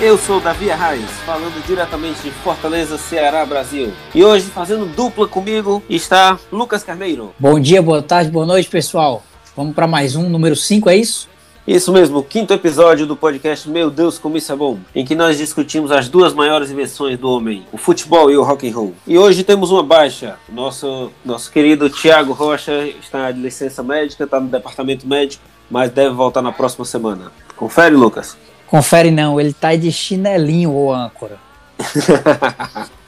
Eu sou Davi Arraes, falando diretamente de Fortaleza, Ceará, Brasil. E hoje, fazendo dupla comigo, está Lucas Carneiro. Bom dia, boa tarde, boa noite, pessoal. Vamos para mais um, número 5, é isso? Isso mesmo, o quinto episódio do podcast Meu Deus, como isso é bom, em que nós discutimos as duas maiores invenções do homem, o futebol e o rock and roll. E hoje temos uma baixa. Nosso nosso querido Tiago Rocha está de licença médica, está no departamento médico, mas deve voltar na próxima semana. Confere, Lucas. Confere não, ele tá de chinelinho, ô âncora.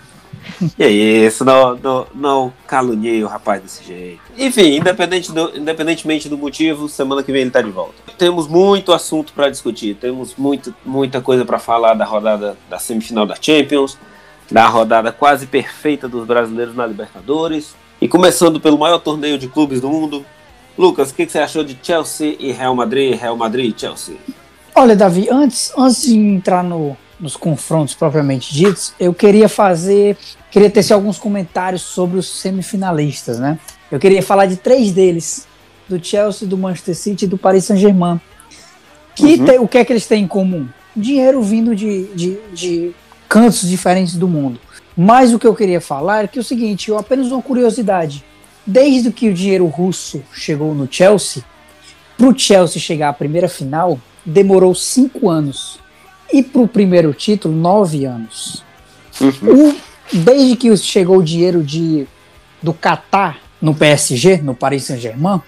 E isso, não, não, não caluniei o rapaz desse jeito. Enfim, independente do, independentemente do motivo, semana que vem ele tá de volta. Temos muito assunto para discutir, temos muito, muita coisa para falar da rodada da semifinal da Champions, da rodada quase perfeita dos brasileiros na Libertadores, e começando pelo maior torneio de clubes do mundo. Lucas, o que, que você achou de Chelsea e Real Madrid, Real Madrid e Chelsea? Olha, Davi, antes, antes de entrar no, nos confrontos propriamente ditos, eu queria fazer, queria tecer alguns comentários sobre os semifinalistas, né? Eu queria falar de três deles, do Chelsea, do Manchester City e do Paris Saint-Germain. Que Uhum. tem- o que é que eles têm em comum? Dinheiro vindo de, de, de cantos diferentes do mundo. Mas o que eu queria falar é que é o seguinte, eu apenas uma curiosidade. Desde que o dinheiro russo chegou no Chelsea, para o Chelsea chegar à primeira final, demorou cinco anos. E para o primeiro título, nove anos. O- desde que chegou o dinheiro de, do Qatar no PSG, no Paris Saint-Germain,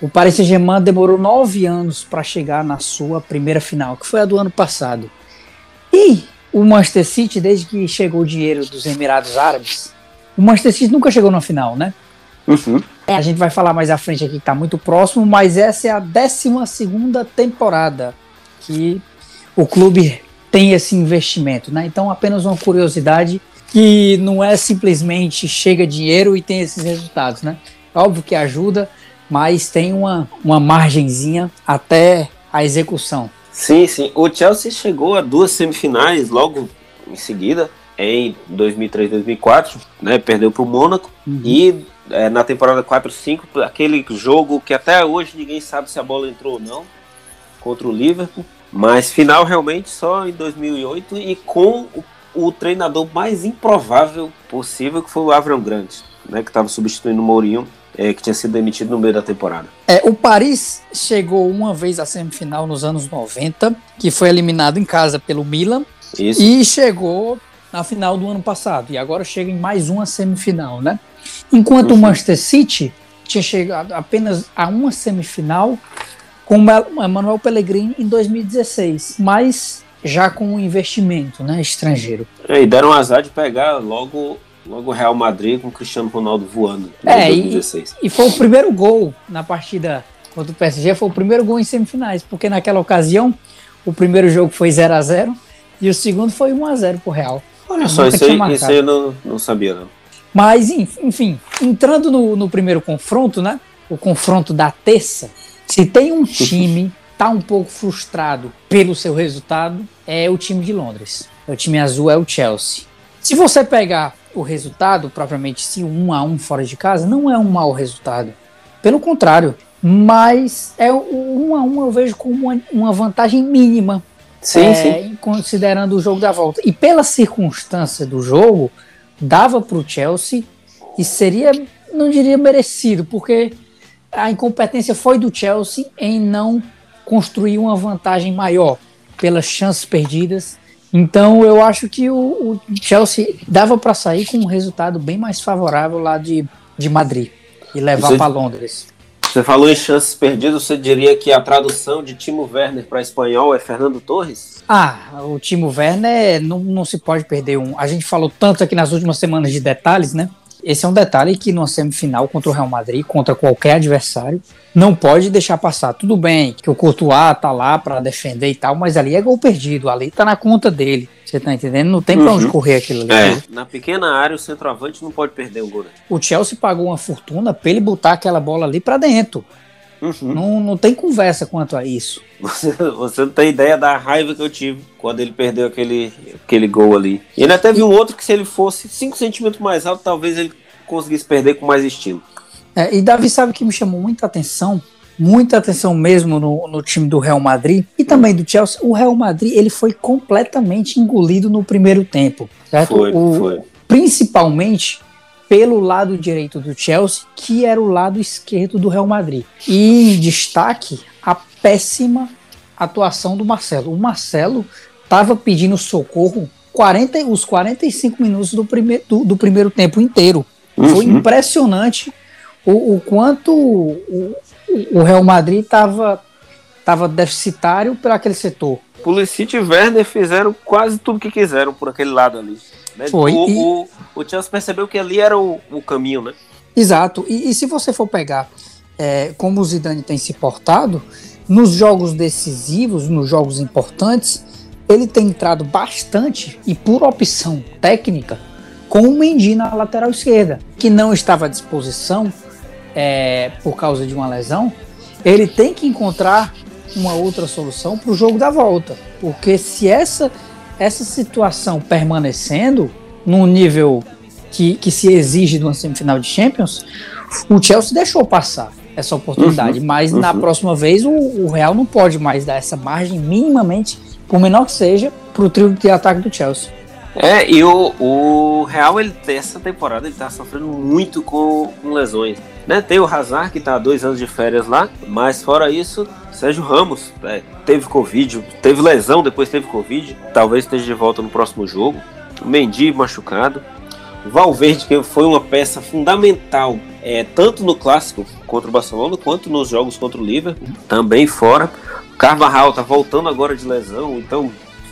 o Paris Saint-Germain demorou nove anos para chegar na sua primeira final, que foi a do ano passado. E o Manchester City, desde que chegou o dinheiro dos Emirados Árabes, o Manchester City nunca chegou na final, né? Uhum. A gente vai falar mais à frente aqui que está muito próximo, mas essa é a 12 temporada que o clube tem esse investimento, né? Então, apenas uma curiosidade que não é simplesmente chega dinheiro e tem esses resultados, né? Óbvio que ajuda, mas tem uma, uma margenzinha até a execução. Sim, sim. O Chelsea chegou a duas semifinais logo em seguida, em 2003, 2004, né? Perdeu para o Mônaco e é, na temporada 4-5, aquele jogo que até hoje ninguém sabe se a bola entrou ou não contra o Liverpool, mas final realmente só em 2008 e com o, o treinador mais improvável possível que foi o Avram Grant, né? Que estava substituindo o Mourinho, é, que tinha sido demitido no meio da temporada. É, o Paris chegou uma vez à semifinal nos anos 90, que foi eliminado em casa pelo Milan, Isso. e chegou na final do ano passado. E agora chega em mais uma semifinal, né? Enquanto o Uhum. Manchester City tinha chegado apenas a uma semifinal com o Emmanuel Pellegrini em 2016, mas já com um investimento né, estrangeiro. É, e deram azar de pegar logo logo o Real Madrid com o Cristiano Ronaldo voando em É, e- 2016. E foi o primeiro gol na partida contra o PSG, foi o primeiro gol em semifinais, porque naquela ocasião o primeiro jogo foi 0 a 0 e o segundo foi 1 a 0 pro Real. Olha só, isso aí, isso aí eu não, não sabia, não. Mas, enf- enfim, entrando no, no primeiro confronto, né? O confronto da terça, se tem um time tá um pouco frustrado pelo seu resultado, é o time de Londres. O time azul é o Chelsea. Se você pegar o resultado, propriamente se um a um fora de casa, não é um mau resultado. Pelo contrário, mas é o um a um eu vejo como uma, uma vantagem mínima Sim, é, sim. Considerando o jogo da volta. E pela circunstância do jogo, dava para o Chelsea e seria, não diria merecido, porque a incompetência foi do Chelsea em não construir uma vantagem maior pelas chances perdidas. Então eu acho que o, o Chelsea dava para sair com um resultado bem mais favorável lá de, de Madrid e levar para Londres. Você falou em chances perdidas, você diria que a tradução de Timo Werner para espanhol é Fernando Torres? Ah, o Timo Werner não, não se pode perder um. A gente falou tanto aqui nas últimas semanas de detalhes, né? Esse é um detalhe que numa semifinal contra o Real Madrid, contra qualquer adversário, não pode deixar passar. Tudo bem que o Courtois tá lá para defender e tal, mas ali é gol perdido, ali tá na conta dele. Você tá entendendo? Não tem pra Uhum. onde correr aquilo ali. É. Na pequena área, o centroavante não pode perder um gol. né? O Chelsea pagou uma fortuna pra ele botar aquela bola ali pra dentro. Uhum. Não, não tem conversa quanto a isso. Você, você não tem ideia da raiva que eu tive quando ele perdeu aquele, aquele gol ali. E ainda teve um outro que se ele fosse 5 centímetros mais alto, talvez ele conseguisse perder com mais estilo. É, e Davi sabe que me chamou muita atenção muita atenção mesmo no, no, time do Real Madrid e também do Chelsea. O Real Madrid ele foi completamente engolido no primeiro tempo, certo? Foi, o, foi. Principalmente pelo lado direito do Chelsea, que era o lado esquerdo do Real Madrid. E em destaque a péssima atuação do Marcelo. O Marcelo estava pedindo socorro 40, os 45 minutos do, prime, do, do primeiro tempo inteiro. Uhum. Foi impressionante o, o quanto o, o Real Madrid estava tava deficitário para aquele setor. Pulisic e Werner fizeram quase tudo que quiseram por aquele lado ali. Né? Foi. O, e... o, o Chelsea percebeu que ali era o, o caminho, né? Exato. E, e se você for pegar é, como o Zidane tem se portado, nos jogos decisivos, nos jogos importantes, ele tem entrado bastante e por opção técnica com o Mendy na lateral esquerda, que não estava à disposição é, por causa de uma lesão. Ele tem que encontrar uma outra solução para o jogo da volta, porque se essa essa situação permanecendo num nível que, que se exige de uma semifinal de Champions, o Chelsea deixou passar essa oportunidade, uhum, mas uhum. na próxima vez o, o, Real não pode mais dar essa margem minimamente, por menor que seja, para o trio de ataque do Chelsea. É, e o, o Real, ele, essa temporada, ele tá sofrendo muito com, com lesões. Né? Tem o Hazard, que tá há dois anos de férias lá, mas fora isso, Sérgio Ramos é, teve Covid, teve lesão, depois teve Covid, talvez esteja de volta no próximo jogo. Mendy machucado. Valverde, que foi uma peça fundamental, é, tanto no clássico contra o Barcelona, quanto nos jogos contra o Liverpool, também fora. Carvajal tá voltando agora de lesão, então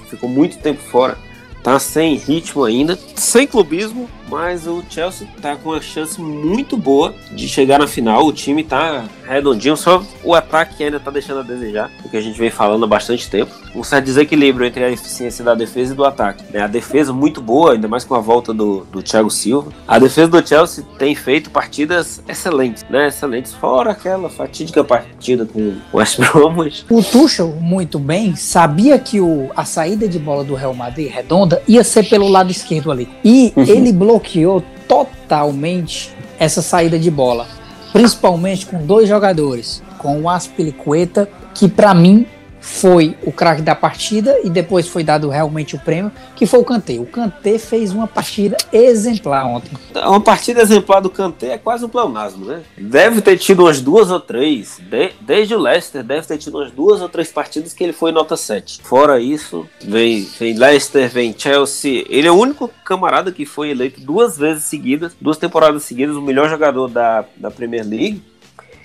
ficou muito tempo fora. Tá sem ritmo ainda, sem clubismo, mas o Chelsea tá com uma chance muito boa de chegar na final. O time tá redondinho, só o ataque ainda tá deixando a desejar, o que a gente vem falando há bastante tempo. Um certo desequilíbrio entre a eficiência da defesa e do ataque. Né? A defesa muito boa, ainda mais com a volta do, do Thiago Silva. A defesa do Chelsea tem feito partidas excelentes, né? Excelentes, fora aquela fatídica partida com o West Bromwich. O Tuchel, muito bem, sabia que o, a saída de bola do Real Madrid redonda ia ser pelo lado esquerdo ali. E uhum. ele bloqueou bloqueou totalmente essa saída de bola, principalmente com dois jogadores, com o Aspilicueta, que para mim foi o craque da partida e depois foi dado realmente o prêmio, que foi o Kanté. O Kanté fez uma partida exemplar ontem. Uma partida exemplar do Kanté é quase um pleonasmo, né? Deve ter tido umas duas ou três, de, desde o Leicester, deve ter tido umas duas ou três partidas que ele foi nota 7. Fora isso, vem, vem Leicester, vem Chelsea. Ele é o único camarada que foi eleito duas vezes seguidas, duas temporadas seguidas, o melhor jogador da, da Premier League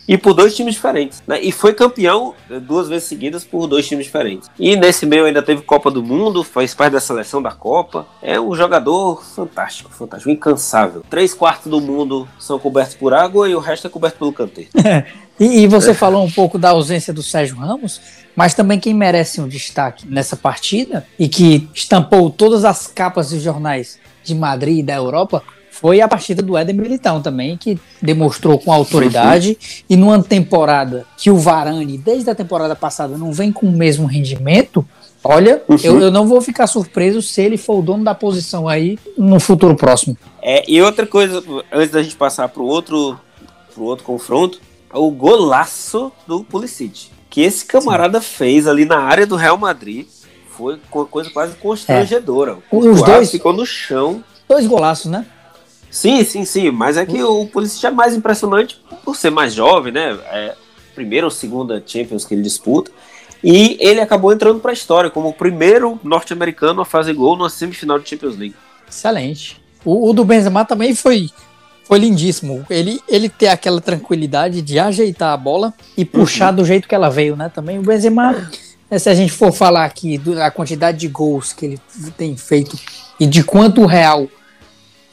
e por dois times diferentes. Né? E foi campeão eh, duas vezes seguidas por dois times diferentes. E nesse meio ainda teve Copa do Mundo, faz parte da seleção da Copa. É um jogador fantástico, fantástico, incansável. Três quartos do mundo são cobertos por água e o resto é coberto pelo cantê. e, e, você é. falou um pouco da ausência do Sérgio Ramos, mas também quem merece um destaque nessa partida e que estampou todas as capas dos jornais de Madrid e da Europa foi a partida do Éder Militão também, que demonstrou com autoridade. E numa temporada que o Varane, desde a temporada passada, não vem com o mesmo rendimento, olha, uhum. eu, eu, não vou ficar surpreso se ele for o dono da posição aí no futuro próximo. É, e outra coisa, antes da gente passar para o outro, pro outro confronto, o golaço do Pulisic. Que esse camarada Sim. fez ali na área do Real Madrid foi uma coisa quase constrangedora. É. Os dois ficou no chão. Dois golaços, né? Sim, sim, sim. Mas é que o Pulisic é mais impressionante por ser mais jovem, né? É primeira ou segunda Champions que ele disputa. E ele acabou entrando para a história como o primeiro norte-americano a fazer gol numa semifinal de Champions League. Excelente. O, o, do Benzema também foi, foi lindíssimo. Ele, ele ter aquela tranquilidade de ajeitar a bola e puxar uhum. do jeito que ela veio, né? Também o Benzema, né, se a gente for falar aqui da quantidade de gols que ele tem feito e de quanto o Real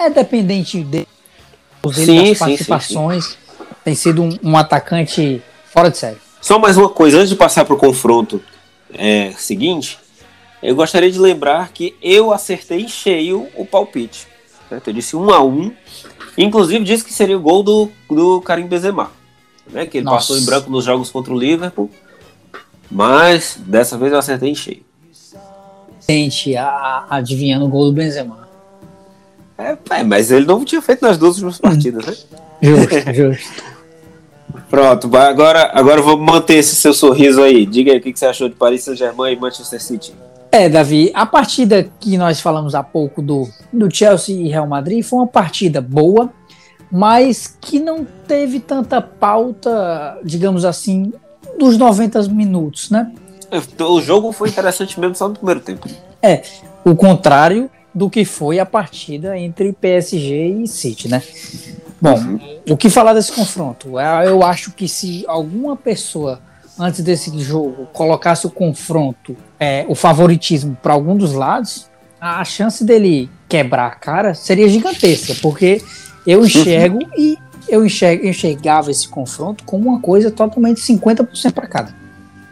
é dependente dele, sim, das participações. Sim, sim, tem sido um, um, atacante fora de série. Só mais uma coisa, antes de passar para o confronto é, seguinte, eu gostaria de lembrar que eu acertei em cheio o palpite. Certo? Eu disse um a um. Inclusive disse que seria o gol do, do Karim Benzema. Né? Que ele Nossa. passou em branco nos jogos contra o Liverpool. Mas dessa vez eu acertei em cheio. Gente, adivinhando o gol do Benzema. É, mas ele não tinha feito nas duas últimas partidas, né? Justo, justo. Pronto, agora, agora vamos manter esse seu sorriso aí. Diga aí o que você achou de Paris Saint-Germain e Manchester City. É, Davi, a partida que nós falamos há pouco do, do Chelsea e Real Madrid foi uma partida boa, mas que não teve tanta pauta, digamos assim, dos 90 minutos, né? O jogo foi interessante mesmo só no primeiro tempo. É, o contrário do que foi a partida entre PSG e City, né? Bom, uhum. o que falar desse confronto? É, eu acho que se alguma pessoa antes desse jogo colocasse o confronto, é, o favoritismo para algum dos lados, a chance dele quebrar a cara seria gigantesca, porque eu enxergo uhum. e eu enxergo, enxergava esse confronto como uma coisa totalmente 50% para cada.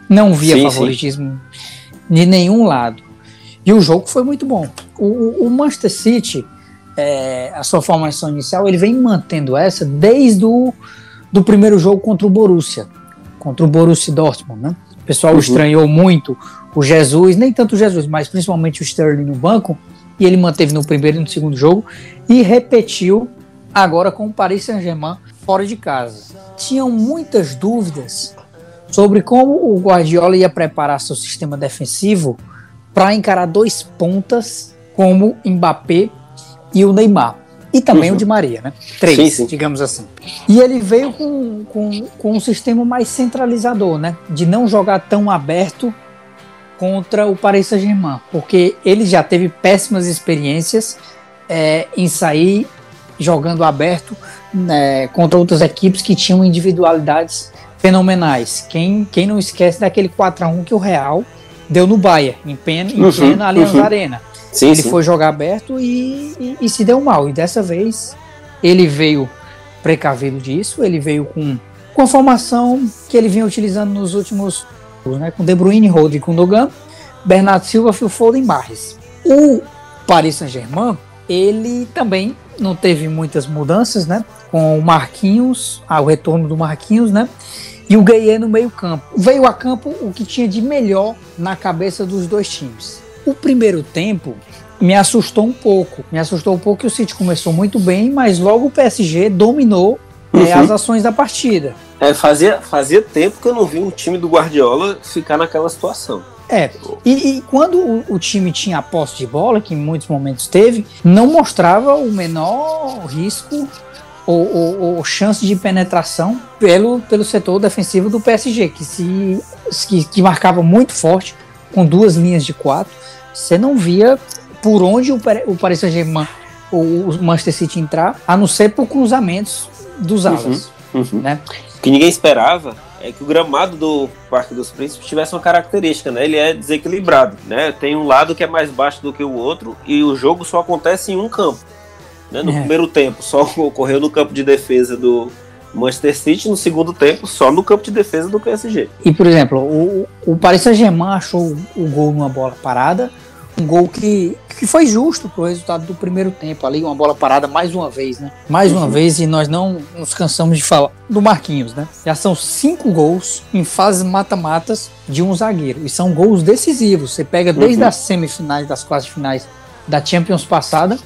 Não via sim, favoritismo sim. de nenhum lado. E o jogo foi muito bom. O, o Manchester City, é, a sua formação inicial, ele vem mantendo essa desde o do primeiro jogo contra o Borussia, contra o Borussia Dortmund, né? O pessoal uhum. estranhou muito o Jesus, nem tanto o Jesus, mas principalmente o Sterling no banco, e ele manteve no primeiro e no segundo jogo, e repetiu agora com o Paris Saint-Germain fora de casa. Tinham muitas dúvidas sobre como o Guardiola ia preparar seu sistema defensivo para encarar dois pontas como Mbappé e o Neymar. E também uhum. o de Maria, né? Três, sim, sim. digamos assim. E ele veio com, com, com um sistema mais centralizador, né? De não jogar tão aberto contra o Paris Saint-Germain, porque ele já teve péssimas experiências é, em sair jogando aberto né, contra outras equipes que tinham individualidades fenomenais. Quem, quem não esquece daquele 4 a 1 que o Real deu no Bahia, em plena, em uhum, plena Allianz uhum. Arena. Sim, ele sim. foi jogar aberto e, e, e, se deu mal. E dessa vez ele veio precavido disso, ele veio com, com a formação que ele vinha utilizando nos últimos né, com De Bruyne, Rodri, Dogan, Bernardo Silva, Phil Foden, Barres. O Paris Saint-Germain, ele também não teve muitas mudanças, né? Com o Marquinhos, ah, o retorno do Marquinhos, né? E o Gueye no meio-campo. Veio a campo o que tinha de melhor na cabeça dos dois times. O primeiro tempo me assustou um pouco. Me assustou um pouco que o City começou muito bem, mas logo o PSG dominou é, uhum. é, as ações da partida. É, fazia, fazia tempo que eu não vi um time do Guardiola ficar naquela situação. É, e, e quando o, o, time tinha a posse de bola, que em muitos momentos teve, não mostrava o menor risco ou, ou, chance de penetração pelo, pelo setor defensivo do PSG, que se que, que marcava muito forte, com duas linhas de quatro. Você não via por onde o, o Paris Saint-Germain ou o Manchester City entrar, a não ser por cruzamentos dos alas. Uhum, uhum. Né? O que ninguém esperava é que o gramado do Parque dos Príncipes tivesse uma característica, né? Ele é desequilibrado, né? Tem um lado que é mais baixo do que o outro e o jogo só acontece em um campo. Né? No é. primeiro tempo só ocorreu no campo de defesa do Manchester City, no segundo tempo só no campo de defesa do PSG. E por exemplo, o, o Paris Saint-Germain achou o gol numa bola parada, um gol que, que foi justo pro resultado do primeiro tempo ali, uma bola parada mais uma vez, né? Mais uma uhum. vez e nós não nos cansamos de falar do Marquinhos, né? Já são cinco gols em fases mata-matas de um zagueiro e são gols decisivos. Você pega desde uhum. as semifinais, das quartas finais da Champions passada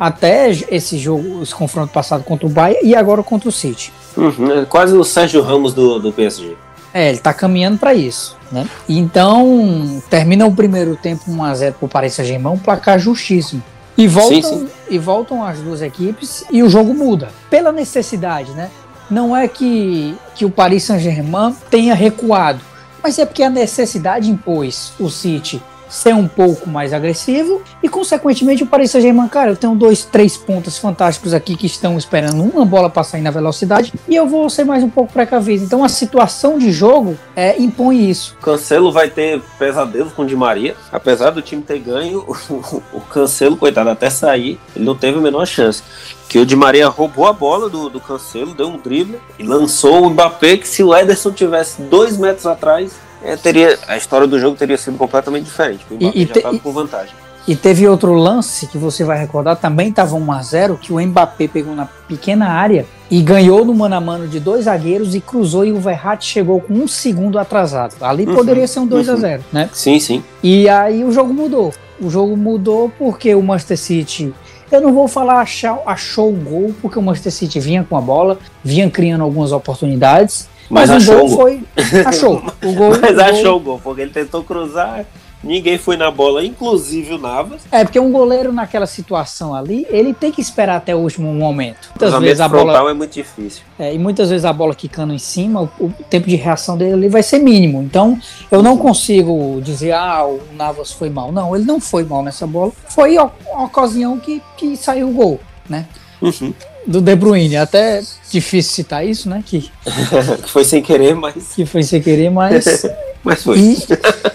até esse jogo, esse confronto passado contra o Bayern e agora contra o City. Uhum, é quase o Sérgio Ramos do, do PSG. É, ele tá caminhando para isso, né? Então, termina o primeiro tempo 1x0 pro Paris Saint-Germain, um placar justíssimo. E voltam, sim, sim. e voltam as duas equipes e o jogo muda. Pela necessidade, né? Não é que, que o Paris Saint-Germain tenha recuado, mas é porque a necessidade impôs o City ser um pouco mais agressivo e, consequentemente, o Paris Saint-Germain, cara, eu tenho dois, três pontos fantásticos aqui que estão esperando uma bola para sair na velocidade e eu vou ser mais um pouco precavido. Então, a situação de jogo é, impõe isso. Cancelo vai ter pesadelo com o Di Maria, apesar do time ter ganho, o Cancelo, coitado, até sair, ele não teve a menor chance que o Di Maria roubou a bola do, do Cancelo, deu um drible e lançou o Mbappé que se o Ederson tivesse dois metros atrás, é, teria, a história do jogo teria sido completamente diferente. O Mbappé e, já estava com vantagem. E teve outro lance que você vai recordar, também estava 1 a 0 que o Mbappé pegou na pequena área e ganhou no mano a mano de dois zagueiros e cruzou e o Verratti chegou com um segundo atrasado. Ali uhum, poderia ser um 2 uhum. a 0 né? Sim, sim. E aí o jogo mudou. O jogo mudou porque o Manchester City eu não vou falar achar, achou o gol, porque o Manchester City vinha com a bola, vinha criando algumas oportunidades, Mas, mas achou o gol. Foi, achou. O gol, mas o achou o gol, porque ele tentou cruzar, ninguém foi na bola, inclusive o Navas. É, porque um goleiro naquela situação ali, ele tem que esperar até o último momento. Muitas o vezes a bola é muito difícil. É, e muitas vezes a bola quicando em cima, o, o, tempo de reação dele ali vai ser mínimo. Então, eu não consigo dizer, ah, o Navas foi mal. Não, ele não foi mal nessa bola. Foi a, a ocasião que, que saiu o gol, né? Uhum. Do De Bruyne. Até difícil citar isso, né? Que, foi sem querer, mas. Que foi sem querer, mas. mas foi. E,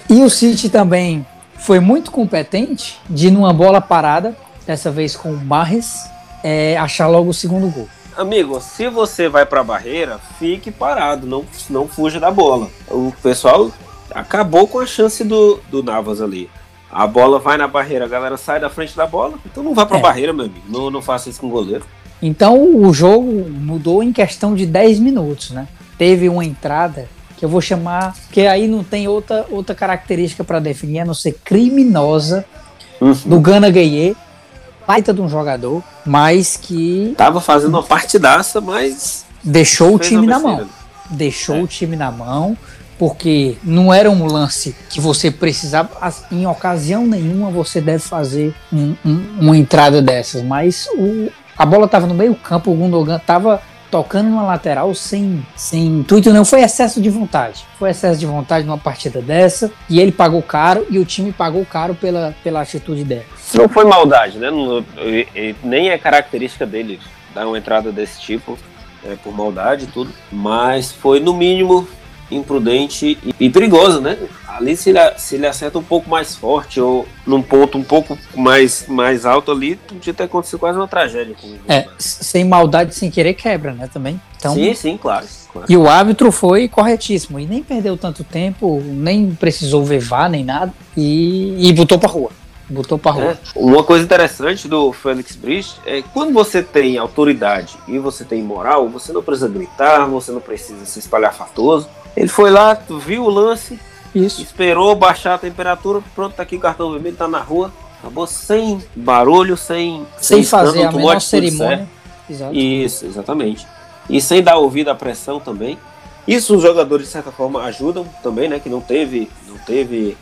e o City também foi muito competente de, numa bola parada, dessa vez com o Barres, é, achar logo o segundo gol. Amigo, se você vai para a barreira, fique parado, não, não fuja da bola. O pessoal acabou com a chance do, do Navas ali. A bola vai na barreira, a galera sai da frente da bola, então não vai para a é. barreira, meu amigo. Não, não faça isso com o goleiro. Então o jogo mudou em questão de 10 minutos, né? Teve uma entrada que eu vou chamar, que aí não tem outra, outra característica para definir, a não ser criminosa, uhum. do Gana Gueye, baita de um jogador, mas que. Tava fazendo uma partidaça, mas. Deixou o time na mão. Deixou é. o time na mão, porque não era um lance que você precisava, em ocasião nenhuma você deve fazer um, um, uma entrada dessas, mas o, a bola estava no meio campo, o Gundogan estava tocando numa lateral sem, sem intuito, não foi excesso de vontade. Foi excesso de vontade numa partida dessa e ele pagou caro e o time pagou caro pela, pela atitude dela. Não foi maldade, né? Não, nem é característica dele dar uma entrada desse tipo, é, por maldade e tudo, mas foi no mínimo imprudente e, perigoso, né? Ali se ele, se ele acerta um pouco mais forte ou num ponto um pouco mais, mais alto ali, podia ter acontecido quase uma tragédia. É, sem maldade, sem querer, quebra, né, também. Então, sim, sim, claro, claro. E o árbitro foi corretíssimo, e nem perdeu tanto tempo, nem precisou vevar, nem nada, e, e botou pra rua. Botou pra rua. É. Uma coisa interessante do Félix Brich é que quando você tem autoridade e você tem moral, você não precisa gritar, você não precisa se espalhar fatoso. Ele foi lá, viu o lance, Isso. esperou baixar a temperatura, pronto, tá aqui o cartão vermelho, tá na rua. Acabou sem barulho, sem, sem, sem fazer a menor cerimônia. Exato. Isso, exatamente. E sem dar ouvido à pressão também. Isso os jogadores de certa forma ajudam também, né? Que não teve, não teve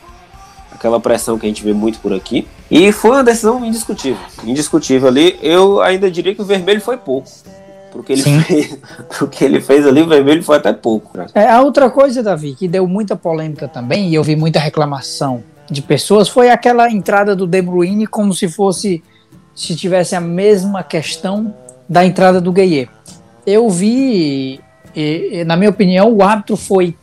aquela pressão que a gente vê muito por aqui. E foi uma decisão indiscutível. Indiscutível ali. Eu ainda diria que o vermelho foi pouco. Porque ele, fez, porque ele fez ali, o vermelho foi até pouco. Né? É, a outra coisa, Davi, que deu muita polêmica também, e eu vi muita reclamação de pessoas, foi aquela entrada do De Bruyne como se fosse, se tivesse a mesma questão da entrada do Gueye. Eu vi, e, e, na minha opinião, o árbitro foi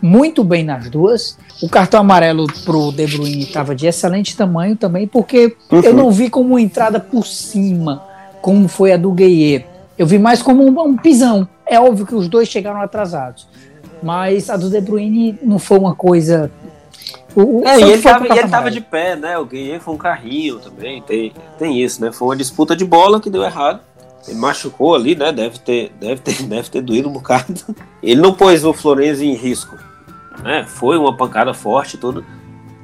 muito bem nas duas. O cartão amarelo pro De Bruyne estava de excelente tamanho também, porque uhum. eu não vi como entrada por cima, como foi a do Gueye. Eu vi mais como um, um pisão. É óbvio que os dois chegaram atrasados. Mas a do De Bruyne não foi uma coisa. O, é, e ele, tava, e ele tava de pé, né? O Gueye foi um carrinho também. Tem, tem isso, né? Foi uma disputa de bola que deu errado. Ele machucou ali, né? Deve ter, deve ter, deve ter doído um bocado. Ele não pôs o Florenzi em risco. Né? Foi uma pancada forte tudo.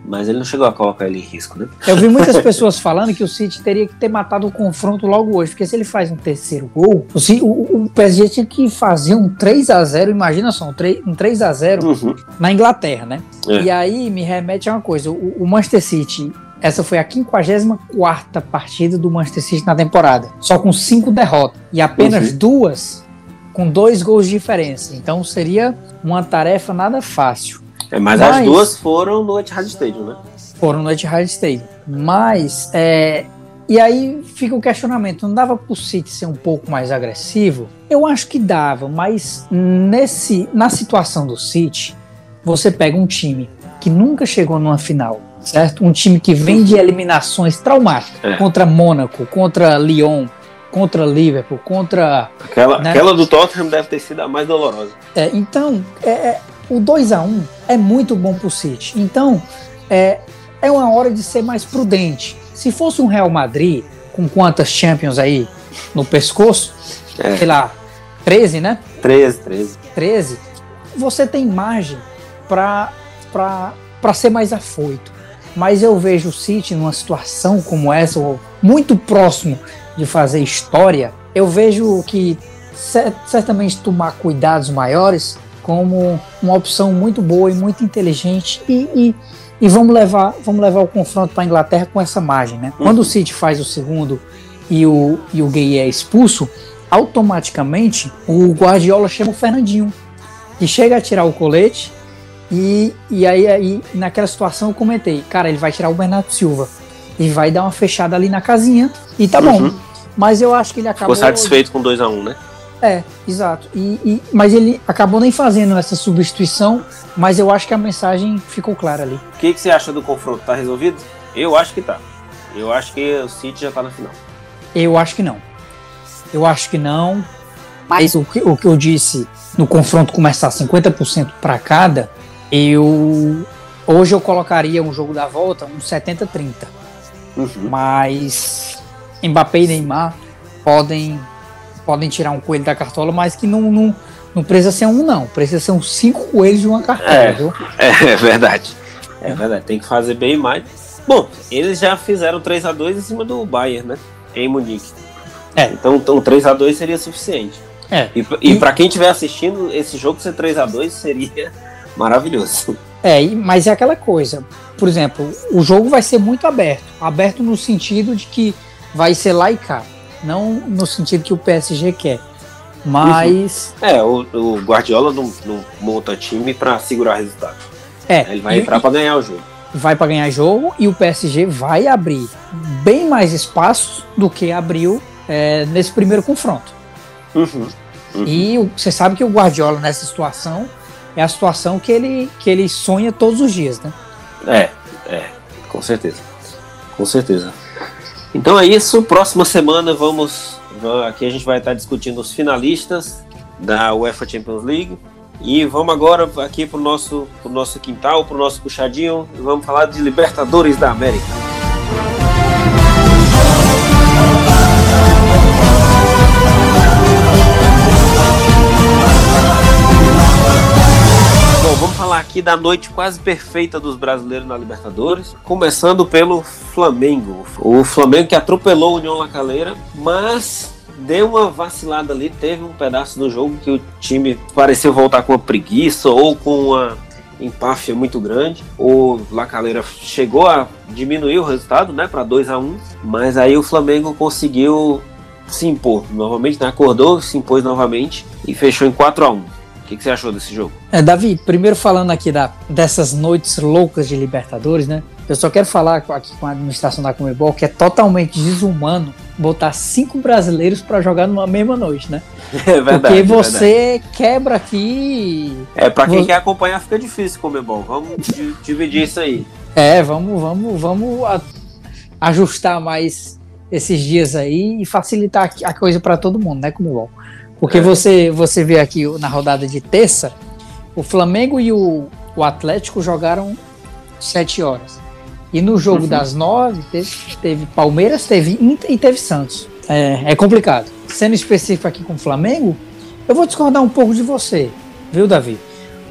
Mas ele não chegou a colocar ele em risco, né? Eu vi muitas pessoas falando que o City teria que ter matado o confronto logo hoje, porque se ele faz um terceiro gol, o, City, o, o PSG tinha que fazer um 3 a 0 imagina só, um 3, um 3 a 0 uhum. na Inglaterra, né? É. E aí me remete a uma coisa, o, o Manchester City essa foi a 54 partida do Manchester City na temporada, só com cinco derrotas e apenas uhum. duas com dois gols de diferença. Então seria uma tarefa nada fácil. É, mas, mas, as duas foram no Etihad Stadium, né? Foram no Etihad Stadium. Mas, é, e aí fica o questionamento, não dava pro City ser um pouco mais agressivo? Eu acho que dava, mas nesse, na situação do City, você pega um time que nunca chegou numa final, certo? Um time que vem de eliminações traumáticas é. contra Mônaco, contra Lyon, contra Liverpool, contra. Aquela, né? aquela do Tottenham deve ter sido a mais dolorosa. É, então, é, é o 2 a 1 é muito bom para o City. Então, é, é uma hora de ser mais prudente. Se fosse um Real Madrid, com quantas Champions aí no pescoço, é. sei lá, 13, né? 13, 13. 13, você tem margem para ser mais afoito. Mas eu vejo o City numa situação como essa, muito próximo de fazer história. Eu vejo que certamente tomar cuidados maiores como uma opção muito boa e muito inteligente e, e, e vamos levar vamos levar o confronto para a Inglaterra com essa margem, né? Quando o City faz o segundo e o, e o Gay é expulso, automaticamente o Guardiola chama o Fernandinho, que chega a tirar o colete e, e aí, aí naquela situação eu comentei, cara, ele vai tirar o Bernardo Silva e vai dar uma fechada ali na casinha e tá uhum. bom. Mas eu acho que ele acabou. Ficou satisfeito com 2 a 1 um, né? É, exato. E, e, mas ele acabou nem fazendo essa substituição, mas eu acho que a mensagem ficou clara ali. O que, que você acha do confronto? Tá resolvido? Eu acho que tá. Eu acho que o City já tá na final. Eu acho que não. Eu acho que não. Mas o que, o que eu disse no confronto começar 50% para cada, eu hoje eu colocaria um jogo da volta um 70-30. Uhum. Mas Mbappé e Neymar podem podem tirar um coelho da cartola, mas que não, não, não precisa ser um, não. Precisa ser uns cinco coelhos de uma cartola, é, viu? É verdade. É verdade. Tem que fazer bem mais. Bom, eles já fizeram 3 a 2 em cima do Bayern, né? Em Munique. É. Então, então 3 a 2 seria suficiente. É. E, e, e para quem estiver assistindo, esse jogo ser 3 a 2 seria maravilhoso. É, mas é aquela coisa. Por exemplo, o jogo vai ser muito aberto. Aberto no sentido de que vai ser lá e cá. Não no sentido que o PSG quer. Mas. Uhum. É, o, o, Guardiola não, não monta time para segurar resultado. É. Ele vai entrar para ganhar o jogo. Vai para ganhar jogo e o PSG vai abrir bem mais espaços do que abriu é, nesse primeiro confronto. Uhum. Uhum. E você sabe que o Guardiola nessa situação é a situação que ele, que ele sonha todos os dias, né? É, é, com certeza. Com certeza. Então é isso. Próxima semana vamos. Aqui a gente vai estar discutindo os finalistas da UEFA Champions League. E vamos agora aqui para o nosso, pro nosso quintal, para o nosso puxadinho. Vamos falar de Libertadores da América. Aqui da noite quase perfeita dos brasileiros na Libertadores, começando pelo Flamengo. O Flamengo que atropelou o União La Calera, mas deu uma vacilada ali, teve um pedaço do jogo que o time pareceu voltar com uma preguiça ou com uma empáfia muito grande. O La Calera chegou a diminuir o resultado, né, para 2 a 1, um, mas aí o Flamengo conseguiu se impor novamente, né, acordou, se impôs novamente e fechou em 4 a 1. O que, que, você achou desse jogo? É, Davi, primeiro falando aqui da, dessas noites loucas de Libertadores, né? Eu só quero falar aqui com a administração da Comebol que é totalmente desumano botar cinco brasileiros para jogar numa mesma noite, né? É verdade. Porque você é verdade. quebra aqui. É, para quem você... quer acompanhar fica difícil Comebol. Vamos dividir isso aí. É, vamos, vamos, vamos ajustar mais esses dias aí e facilitar a coisa para todo mundo, né, Comebol? Porque é. você, você vê aqui na rodada de terça, o Flamengo e o, o Atlético jogaram sete horas. E no jogo uhum. das nove, teve, teve, Palmeiras, teve Inter e teve Santos. É, é complicado. Sendo específico aqui com o Flamengo, eu vou discordar um pouco de você, viu, Davi?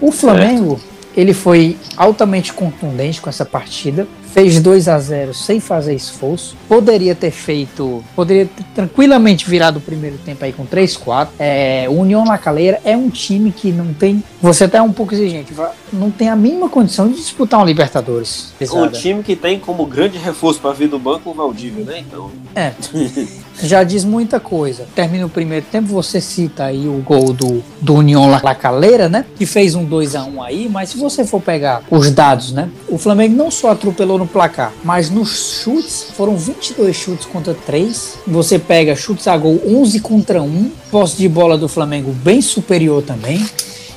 O Flamengo, certo. ele foi altamente contundente com essa partida fez 2 a 0 sem fazer esforço. Poderia ter feito, poderia ter tranquilamente virado o primeiro tempo aí com 3-4. É, o União La Calera é um time que não tem, você até é um pouco exigente, não tem a mínima condição de disputar um Libertadores. Um time que tem como grande reforço para vir do banco o Valdívia, né? Então. É. já diz muita coisa. Termina o primeiro tempo, você cita aí o gol do, do União La Calera, né? Que fez um 2 a 1 aí, mas se você for pegar os dados, né? O Flamengo não só atropelou no placar, mas nos chutes foram 22 chutes contra 3. Você pega chutes a gol 11 contra 1, posse de bola do Flamengo bem superior também.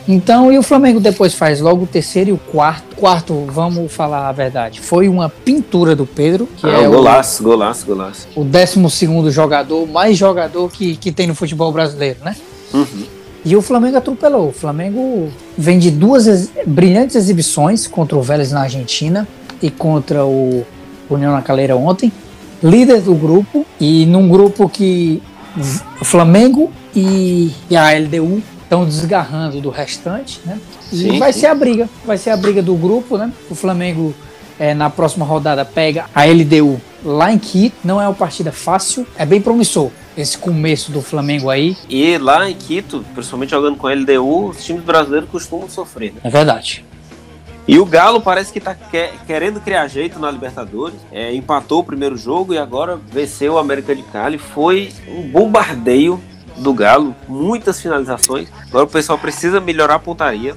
Então, e o Flamengo depois faz logo o terceiro e o quarto. Quarto, vamos falar a verdade, foi uma pintura do Pedro, que ah, é golaço, o, golaço, golaço. O décimo segundo jogador, mais jogador que, que tem no futebol brasileiro, né? Uhum. E o Flamengo atropelou. O Flamengo vem de duas brilhantes exibições contra o Vélez na Argentina e contra o União na Calera ontem. Líder do grupo e num grupo que Flamengo e, e a LDU estão desgarrando do restante, né? E sim, vai sim. ser a briga, vai ser a briga do grupo, né? O Flamengo é, na próxima rodada pega a LDU lá em Quito, não é uma partida fácil, é bem promissor. esse começo do Flamengo aí. E lá em Quito, principalmente jogando com a LDU, os times brasileiros costumam sofrer. Né? É verdade. E o Galo parece que está que, querendo criar jeito na Libertadores. É, empatou o primeiro jogo e agora venceu o América de Cali. Foi um bombardeio do Galo, muitas finalizações. Agora o pessoal precisa melhorar a pontaria.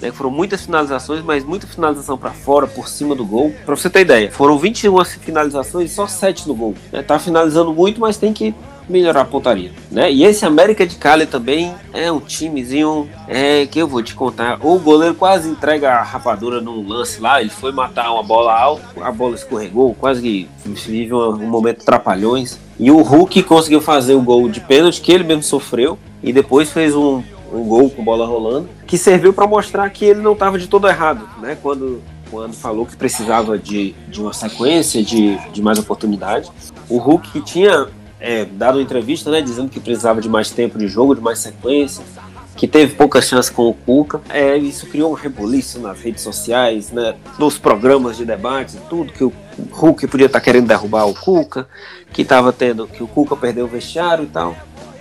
Né, foram muitas finalizações, mas muita finalização para fora, por cima do gol. Para você ter ideia, foram 21 finalizações e só 7 no gol. Né, tá finalizando muito, mas tem que melhorar a pontaria, né? E esse América de Cali também é um timezinho é, que eu vou te contar. O goleiro quase entrega a rapadura num lance lá, ele foi matar uma bola alta, a bola escorregou, quase que vive um, um momento trapalhões. E o Hulk conseguiu fazer o gol de pênalti que ele mesmo sofreu e depois fez um, um gol com bola rolando, que serviu para mostrar que ele não estava de todo errado, né? Quando quando falou que precisava de, de uma sequência, de, de mais oportunidade. O Hulk tinha é, dado uma entrevista, né, dizendo que precisava de mais tempo de jogo, de mais sequência, que teve pouca chance com o Cuca. É, isso criou um rebuliço nas redes sociais, né, nos programas de debate, tudo que o Hulk podia estar querendo derrubar o Cuca, que estava tendo, que o Cuca perdeu o vestiário e tal.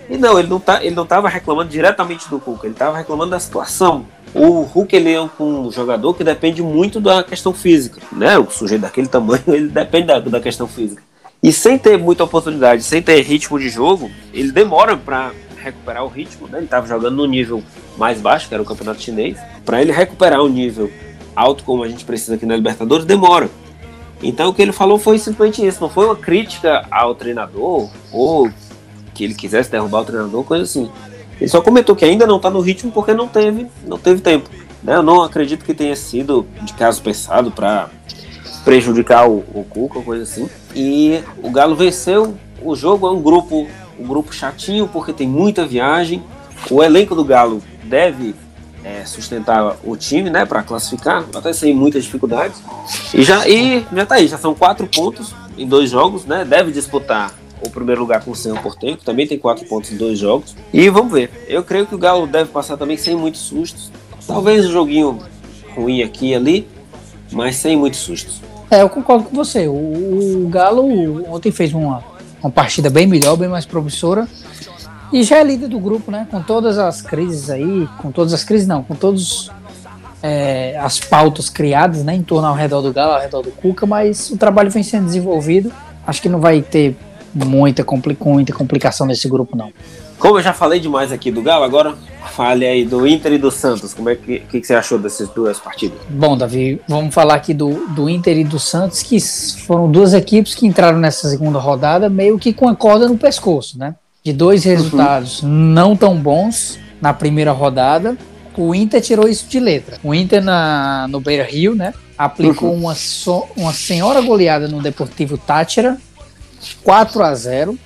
E não, ele não tá, ele não estava reclamando diretamente do Cuca, ele estava reclamando da situação. O Hulk ele é um jogador que depende muito da questão física, né? O sujeito daquele tamanho ele depende da, da questão física. E sem ter muita oportunidade, sem ter ritmo de jogo, ele demora para recuperar o ritmo, né? Ele estava jogando no nível mais baixo, que era o campeonato chinês. Para ele recuperar o nível alto como a gente precisa aqui na Libertadores, demora. Então o que ele falou foi simplesmente isso, não foi uma crítica ao treinador ou que ele quisesse derrubar o treinador, coisa assim. Ele só comentou que ainda não está no ritmo porque não teve, não teve tempo. Né? Eu não acredito que tenha sido de caso pensado para prejudicar o, o Cuca, coisa assim. E o Galo venceu. O jogo é um grupo, um grupo chatinho porque tem muita viagem. O elenco do Galo deve é, sustentar o time, né, para classificar, até sem muitas dificuldades. E já e já tá aí, já são quatro pontos em dois jogos, né? Deve disputar o primeiro lugar com o Senhor Portenho, que também tem quatro pontos em dois jogos. E vamos ver. Eu creio que o Galo deve passar também sem muitos sustos. Talvez um joguinho ruim aqui e ali, mas sem muitos sustos. É, eu concordo com você. O, o Galo ontem fez uma, uma partida bem melhor, bem mais promissora. E já é líder do grupo, né? Com todas as crises aí, com todas as crises não, com todas é, as pautas criadas, né? Em torno ao redor do Galo, ao redor do Cuca, mas o trabalho vem sendo desenvolvido. Acho que não vai ter muita, compli muita complicação nesse grupo, não. Como eu já falei demais aqui do Galo, agora fale aí do Inter e do Santos. Como é que, que, que, você achou dessas duas partidas? Bom, Davi, vamos falar aqui do, do Inter e do Santos, que foram duas equipes que entraram nessa segunda rodada meio que com a corda no pescoço, né? De dois uhum. resultados uhum. não tão bons na primeira rodada, o Inter tirou isso de letra. O Inter na, no Beira Rio, né? Aplicou uhum. uma, so, uma senhora goleada no Deportivo Tátira, 4 a 0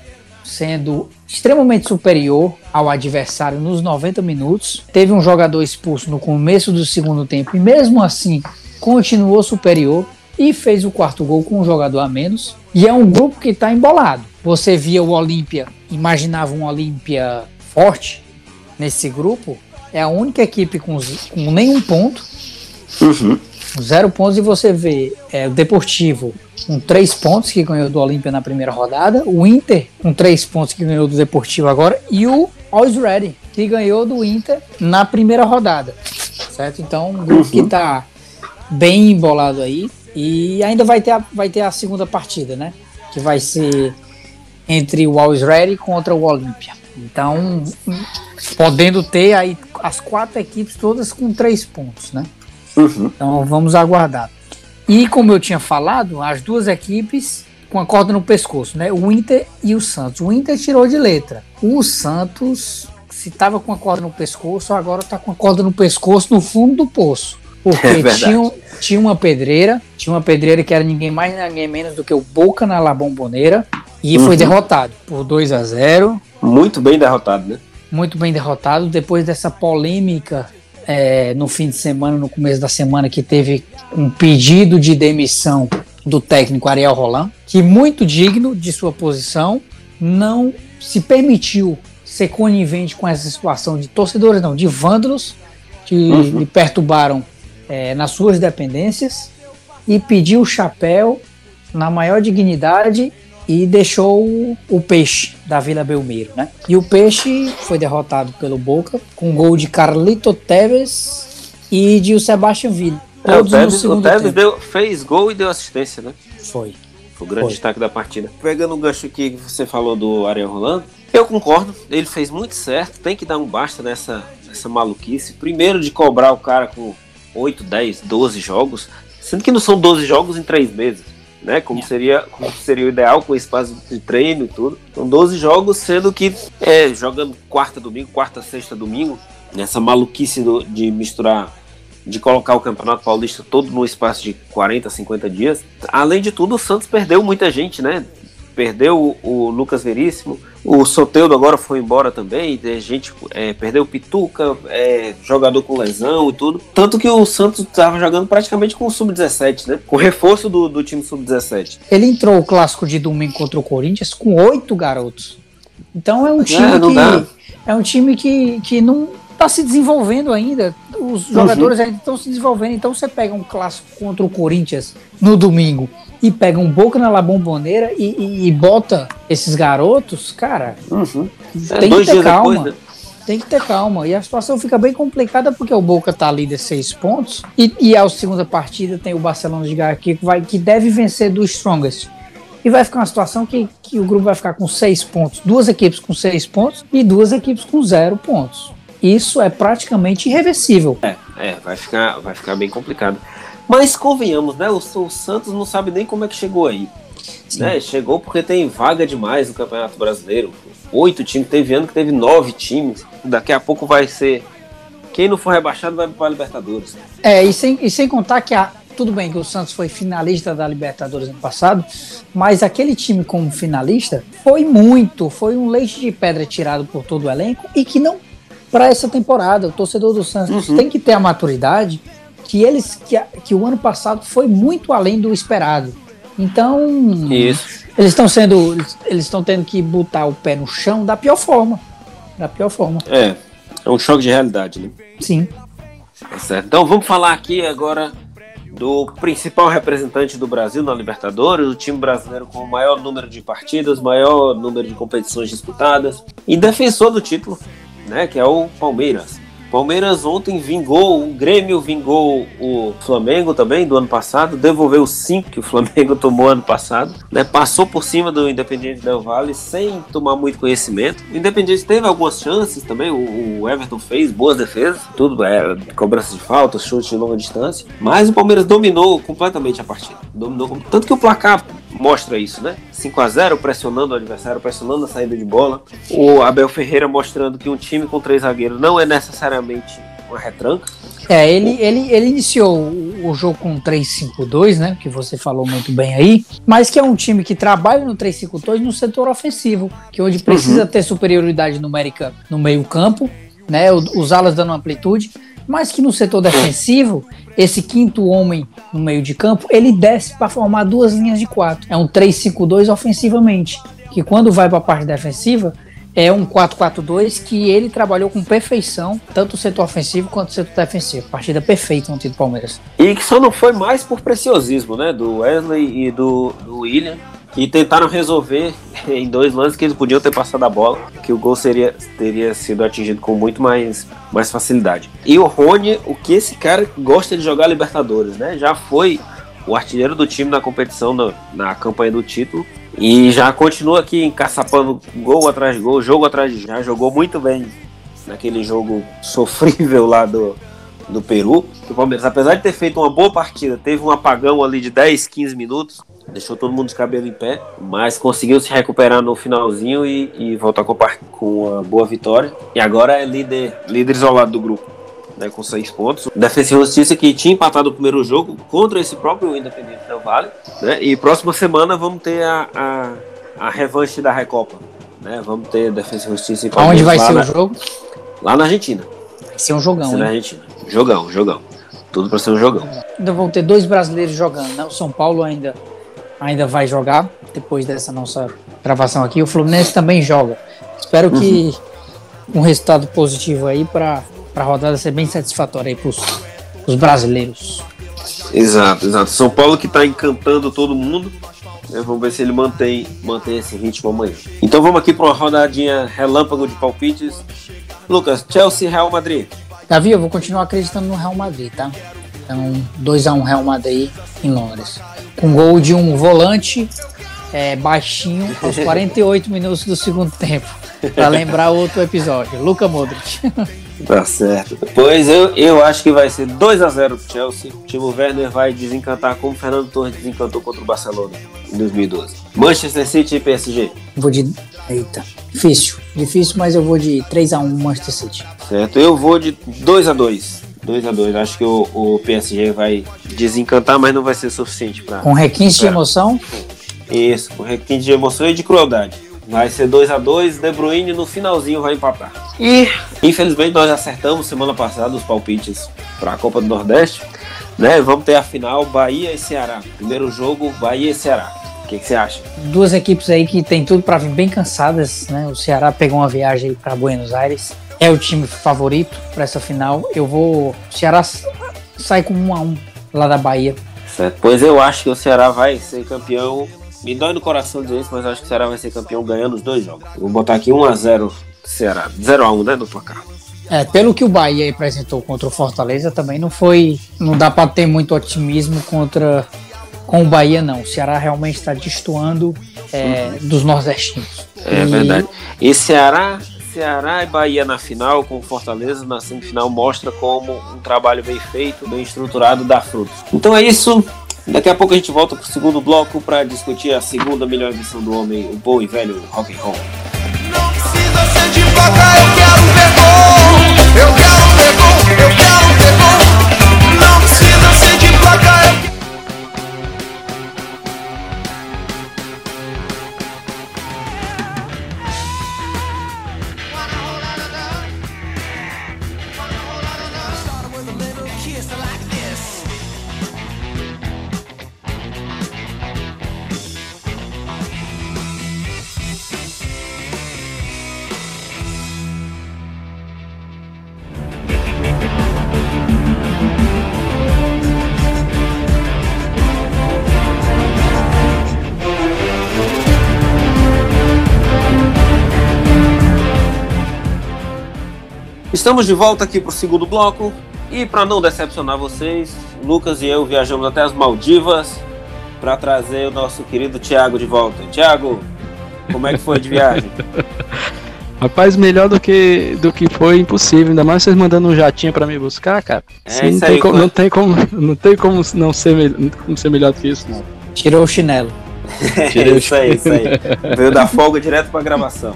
sendo extremamente superior ao adversário nos 90 minutos. Teve um jogador expulso no começo do segundo tempo e mesmo assim continuou superior e fez o quarto gol com um jogador a menos. E é um grupo que está embolado. Você via o Olímpia, imaginava um Olímpia forte nesse grupo. É a única equipe com, com nenhum ponto. Uhum. Zero pontos e você vê é, o Deportivo com três pontos, que ganhou do Olímpia na primeira rodada, o Inter com três pontos, que ganhou do Deportivo agora, e o Always Ready, que ganhou do Inter na primeira rodada. Certo? Então, um grupo que está bem embolado aí. E ainda vai ter, a, vai ter a segunda partida, né? Que vai ser entre o Always Ready contra o Olímpia. Então, podendo ter aí as quatro equipes todas com três pontos, né? Uhum. Então vamos aguardar. E como eu tinha falado, as duas equipes com a corda no pescoço, né? O Inter e o Santos. O Inter tirou de letra. O Santos, se estava com a corda no pescoço, agora está com a corda no pescoço no fundo do poço. Porque é tinha, tinha uma pedreira, tinha uma pedreira que era ninguém mais ninguém menos do que o Boca na La Bomboneira e uhum. foi derrotado por 2 a 0. Muito bem derrotado, né? Muito bem derrotado depois dessa polêmica é, no fim de semana, no começo da semana, que teve um pedido de demissão do técnico Ariel Roland, que muito digno de sua posição, não se permitiu ser conivente com essa situação de torcedores, não, de vândalos que uhum. lhe perturbaram é, nas suas dependências e pediu o chapéu na maior dignidade e deixou o, Peixe da Vila Belmiro, né? E o Peixe foi derrotado pelo Boca com gol de Carlito Teves e de o Sebastião Ville. É, o Tevez, o Tevez deu, fez gol e deu assistência, né? Foi. Foi o grande Foi. destaque da partida. Pegando o gancho que você falou do Ariel Rolando, eu concordo, ele fez muito certo, tem que dar um basta nessa, nessa maluquice. Primeiro de cobrar o cara com 8, 10, 12 jogos, sendo que não são 12 jogos em 3 meses né? Como seria, como seria o ideal com espaço de treino e tudo. São 12 jogos, sendo que é, jogando quarta, domingo, quarta, sexta, domingo, nessa maluquice do, de misturar, de colocar o Campeonato Paulista todo no espaço de 40, 50 dias. Além de tudo, o Santos perdeu muita gente, né? Perdeu o, Lucas Veríssimo, o Soteudo agora foi embora também, a gente é, perdeu o Pituca, é, jogador com lesão e tudo. Tanto que o Santos estava jogando praticamente com o Sub-17, né? Com reforço do, do time Sub-17. Ele entrou o clássico de domingo contra o Corinthians com oito garotos. Então é um time é, que. É um time que, que não está se desenvolvendo ainda. Os jogadores uhum. ainda estão se desenvolvendo. Então você pega um clássico contra o Corinthians no domingo e pega um Boca na La Bombonera e, e, e bota esses garotos, cara, uhum. tem é, que ter calma. Depois, né? Tem que ter calma. E a situação fica bem complicada porque o Boca tá líder seis pontos. E, e a segunda partida tem o Barcelona de Garqui que, vai, que deve vencer do Strongest. E vai ficar uma situação que, que o grupo vai ficar com seis pontos. Duas equipes com seis pontos e duas equipes com zero pontos. Isso é praticamente irreversível. É, é vai, ficar, vai ficar bem complicado. Mas convenhamos, né? O, o Santos não sabe nem como é que chegou aí. Né? Chegou porque tem vaga demais no Campeonato Brasileiro. Oito times, teve ano que teve nove times. Daqui a pouco vai ser. Quem não for rebaixado vai para a Libertadores. É, e sem, e sem contar que a, tudo bem que o Santos foi finalista da Libertadores ano passado, mas aquele time como finalista foi muito, foi um leite de pedra tirado por todo o elenco e que não para essa temporada. O torcedor do Santos uhum. tem que ter a maturidade que eles que, que o ano passado foi muito além do esperado. Então, Isso. eles estão sendo eles estão tendo que botar o pé no chão da pior forma, da pior forma. É, é um choque de realidade, né? Sim. Tá certo. Então vamos falar aqui agora do principal representante do Brasil na Libertadores, o time brasileiro com o maior número de partidas, maior número de competições disputadas e defensor do título, né, que é o Palmeiras. Palmeiras ontem vingou, o Grêmio vingou o Flamengo também do ano passado, devolveu os cinco que o Flamengo tomou ano passado, né? Passou por cima do Independiente Del Valle sem tomar muito conhecimento. O Independiente teve algumas chances também, o, o Everton fez boas defesas, tudo é cobrança de falta, chute de longa distância, mas o Palmeiras dominou completamente a partida. Dominou tanto que o placar mostra isso, né? 5 a 0 pressionando o adversário, pressionando a saída de bola. O Abel Ferreira mostrando que um time com três zagueiros não é necessariamente uma retranca. É, ele, ele, ele iniciou o jogo com 3-5-2, né? Que você falou muito bem aí, mas que é um time que trabalha no 3-5-2 no setor ofensivo, que onde precisa uhum. ter superioridade numérica no meio-campo, né? Os alas dando amplitude, mas que no setor defensivo esse quinto homem no meio de campo, ele desce para formar duas linhas de quatro. É um 3-5-2 ofensivamente, que quando vai para a parte defensiva, é um 4-4-2 que ele trabalhou com perfeição, tanto o setor ofensivo quanto o setor defensivo. Partida perfeita time do Palmeiras. E que só não foi mais por preciosismo, né? Do Wesley e do, do William e tentaram resolver em dois lances que eles podiam ter passado a bola, que o gol seria, teria sido atingido com muito mais, mais facilidade. E o Rony, o que esse cara gosta de jogar Libertadores, né? Já foi o artilheiro do time na competição, na, na campanha do título, e já continua aqui encaçapando gol atrás de gol, jogo atrás de já jogou muito bem naquele jogo sofrível lá do, Peru. O Palmeiras, apesar de ter feito uma boa partida, teve um apagão ali de 10, 15 minutos deixou todo mundo de cabelo em pé, mas conseguiu se recuperar no finalzinho e, e voltar com, com uma boa vitória. E agora é líder, líder isolado do grupo. Né, com seis pontos. Defesa e Justiça que tinha empatado o primeiro jogo contra esse próprio Independente Del Vale. Né, e próxima semana vamos ter a, a, a revanche da Recopa. Né, vamos ter Defesa e Justiça e Onde vai ser na, o jogo? Lá na Argentina. Vai ser um jogão, ser na Argentina. Jogão, jogão. Tudo para ser um jogão. Ainda vão ter dois brasileiros jogando, né? O São Paulo ainda ainda vai jogar depois dessa nossa gravação aqui. O Fluminense também joga. Espero que uhum. um resultado positivo aí para a rodada ser bem satisfatória aí para os brasileiros. Exato, exato. São Paulo que está encantando todo mundo. Né? Vamos ver se ele mantém, mantém esse ritmo amanhã. Então vamos aqui para uma rodadinha relâmpago de palpites. Lucas, Chelsea, Real Madrid. Davi, eu vou continuar acreditando no Real Madrid, tá? Então, 2x1 Real Madrid em Londres. Com gol de um volante é, baixinho aos 48 minutos do segundo tempo. Para lembrar outro episódio. Luca Modric. Tá certo. Pois eu, eu acho que vai ser 2 a 0 pro Chelsea. O Timo Werner vai desencantar como o Fernando Torres desencantou contra o Barcelona em 2012. Manchester City e PSG. Vou de. Eita. Difícil. Difícil, mas eu vou de 3 a 1 Manchester City. Certo. Eu vou de 2 a 2 2 a 2 Acho que o, o PSG vai desencantar, mas não vai ser suficiente para. Com requinte de emoção? Isso, com requinte de emoção e de crueldade. Vai ser 2 a 2 De Bruyne no finalzinho vai empatar. E infelizmente nós acertamos semana passada os palpites para a Copa do Nordeste. Né? Vamos ter a final Bahia e Ceará. Primeiro jogo Bahia e Ceará. O que, que você acha? Duas equipes aí que tem tudo para vir bem cansadas, né? O Ceará pegou uma viagem para Buenos Aires. É o time favorito para essa final. Eu vou. O Ceará sai com 1 a 1 lá da Bahia. Certo. Pois eu acho que o Ceará vai ser campeão me dói no coração dizer isso, mas eu acho que o Ceará vai ser campeão ganhando os dois jogos. vou botar aqui 1x0 Ceará. 0x1, né, no placar. É, pelo que o Bahia apresentou contra o Fortaleza, também não foi. Não dá para ter muito otimismo contra com o Bahia, não. O Ceará realmente está destoando é, uhum. dos nordestinos. É e... verdade. E Ceará, Ceará e Bahia na final, com o Fortaleza na semifinal, mostra como um trabalho bem feito, bem estruturado dá frutos. Então é isso. Daqui a pouco a gente volta pro segundo bloco para discutir a segunda melhor edição do homem, o bom e velho rock and roll. Não precisa ser Estamos de volta aqui para o segundo bloco e para não decepcionar vocês, Lucas e eu viajamos até as Maldivas para trazer o nosso querido Thiago de volta. Thiago, como é que foi de viagem? Rapaz, melhor do que do que foi impossível, ainda mais vocês mandando um jatinho para me buscar, cara. É, Sim, não, tem aí, como, não tem como não tem como não ser, como ser melhor do que isso, não. Tirou o chinelo. Tirei é isso aí, isso aí. Veio da folga direto para gravação.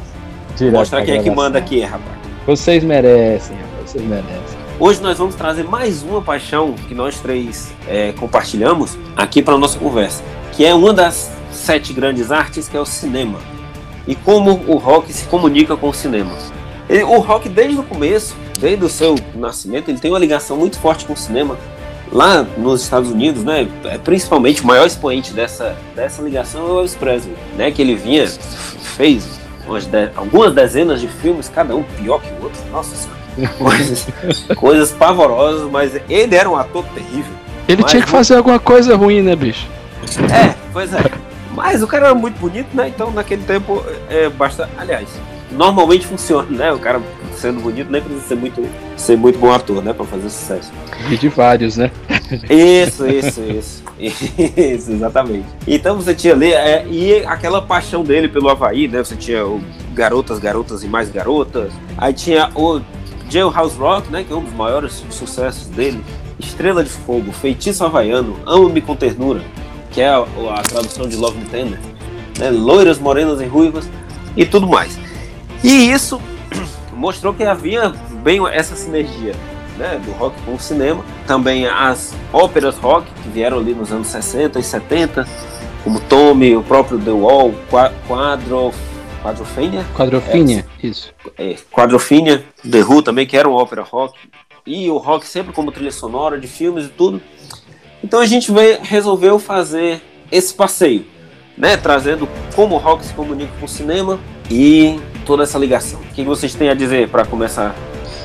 Direto Mostra quem é que manda aqui, rapaz. Vocês merecem, vocês merecem. Hoje nós vamos trazer mais uma paixão que nós três é, compartilhamos aqui para nossa conversa, que é uma das sete grandes artes, que é o cinema. E como o rock se comunica com o cinema. Ele, o rock, desde o começo, desde o seu nascimento, ele tem uma ligação muito forte com o cinema. Lá nos Estados Unidos, né, é principalmente o maior expoente dessa, dessa ligação é o Elvis Presley, né, que ele vinha, fez de, algumas dezenas de filmes, cada um pior que o outro. Nossa senhora. Coisas, coisas pavorosas, mas ele era um ator terrível. Ele tinha que fazer alguma coisa ruim, né, bicho? É, pois é. Mas o cara era muito bonito, né? Então naquele tempo é, basta. Aliás, normalmente funciona, né? O cara sendo bonito nem precisa ser muito, ser muito bom ator, né? Pra fazer sucesso. E de vários, né? Isso, isso, isso. Isso, exatamente. Então você tinha ali, é, e aquela paixão dele pelo Havaí, né? Você tinha o Garotas, Garotas e Mais Garotas. Aí tinha o Jailhouse Rock, né? Que é um dos maiores sucessos dele. Estrela de Fogo, Feitiço Havaiano, Amo-me com Ternura, que é a, a tradução de Love Me Tender. Né? Loiras, morenas e ruivas e tudo mais. E isso mostrou que havia bem essa sinergia né, do rock com o cinema. Também as óperas rock que vieram ali nos anos 60 e 70, como Tommy, o próprio The Wall, Quadro, Quadrofênia? Quadrofênia, é, isso. É, Quadrofênia, The Who também, que era uma ópera rock. E o rock sempre como trilha sonora de filmes e tudo. Então a gente veio, resolveu fazer esse passeio, né, trazendo como o rock se comunica com o cinema e toda essa ligação. O que vocês têm a dizer para começar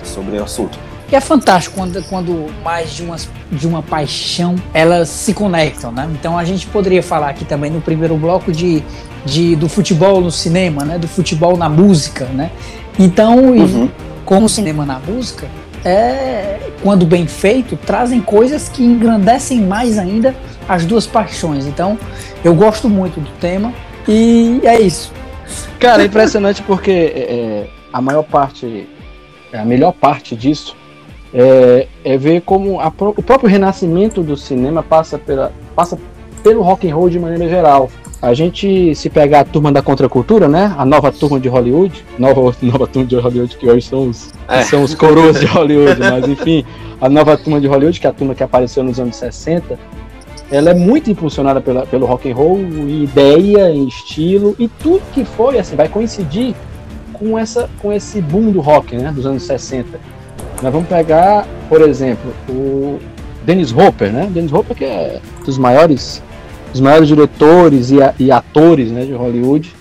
sobre o assunto? que é fantástico quando, quando mais de, umas, de uma paixão elas se conectam, né? Então a gente poderia falar aqui também no primeiro bloco de, de do futebol no cinema, né? Do futebol na música, né? Então, uhum. como o cinema na música, é, quando bem feito, trazem coisas que engrandecem mais ainda as duas paixões. Então, eu gosto muito do tema e é isso. Cara, é impressionante porque é, é a maior parte, a melhor parte disso é, é ver como a, o próprio renascimento do cinema passa, pela, passa pelo rock and roll de maneira geral. A gente se pegar a turma da contracultura, né? A nova turma de Hollywood, nova, nova turma de Hollywood que hoje são os, é. são os coroas de Hollywood, mas enfim, a nova turma de Hollywood, que é a turma que apareceu nos anos 60, ela é muito impulsionada pela, pelo rock and roll, em ideia, em estilo e tudo que foi assim vai coincidir com essa com esse boom do rock, né, dos anos 60. Nós vamos pegar, por exemplo, o Dennis Hopper, né? Dennis Hopper que é dos maiores dos maiores diretores e, e atores, né, de Hollywood.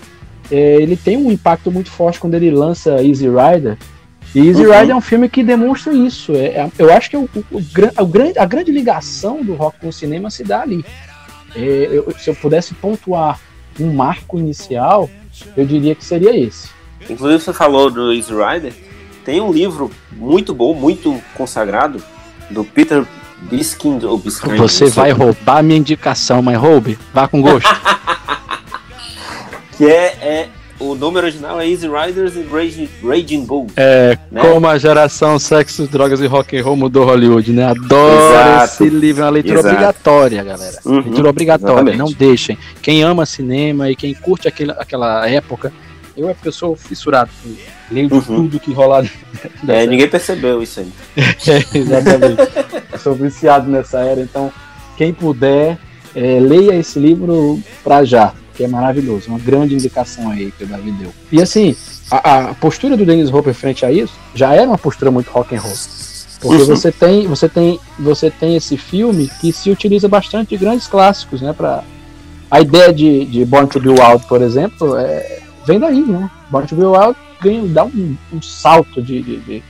É, ele tem um impacto muito forte quando ele lança Easy Rider. E Easy uhum. Rider é um filme que demonstra isso. É, é, eu acho que o, o, o, a, a, grande ligação do rock com o cinema se dá ali. É, eu, se eu pudesse pontuar um marco inicial, eu diria que seria esse. Inclusive, você falou do Easy Rider. Tem um livro muito bom, muito consagrado, do Peter Biskind ou Biskind. Você vai roubar minha indicação, mas roube. Vá com gosto. que é, é, o nome original é Easy Riders and Raging, Raging Bulls. É, né? como a geração sexo, drogas e rock and roll mudou Hollywood, né? Adoro Exato. esse livro, é uma leitura Exato. obrigatória, galera. Uhum. Leitura obrigatória, Exatamente. não deixem. Quem ama cinema e quem curte aquele, aquela época eu é porque eu sou fissurado, leio uhum. tudo que rolar. É, ninguém percebeu isso aí. é, exatamente. eu sou viciado nessa era, então quem puder, é, leia esse livro pra já, que é maravilhoso. Uma grande indicação aí que o Davi deu. E assim, a, a postura do Dennis Hopper frente a isso já era uma postura muito rock and roll. Porque uhum. você tem, você tem, você tem esse filme que se utiliza bastante de grandes clássicos, né, para a ideia de, de Born to Be Wild, por exemplo, é, vem daí, né? Born to Be Wild ganha, dá um, um salto de, de, de,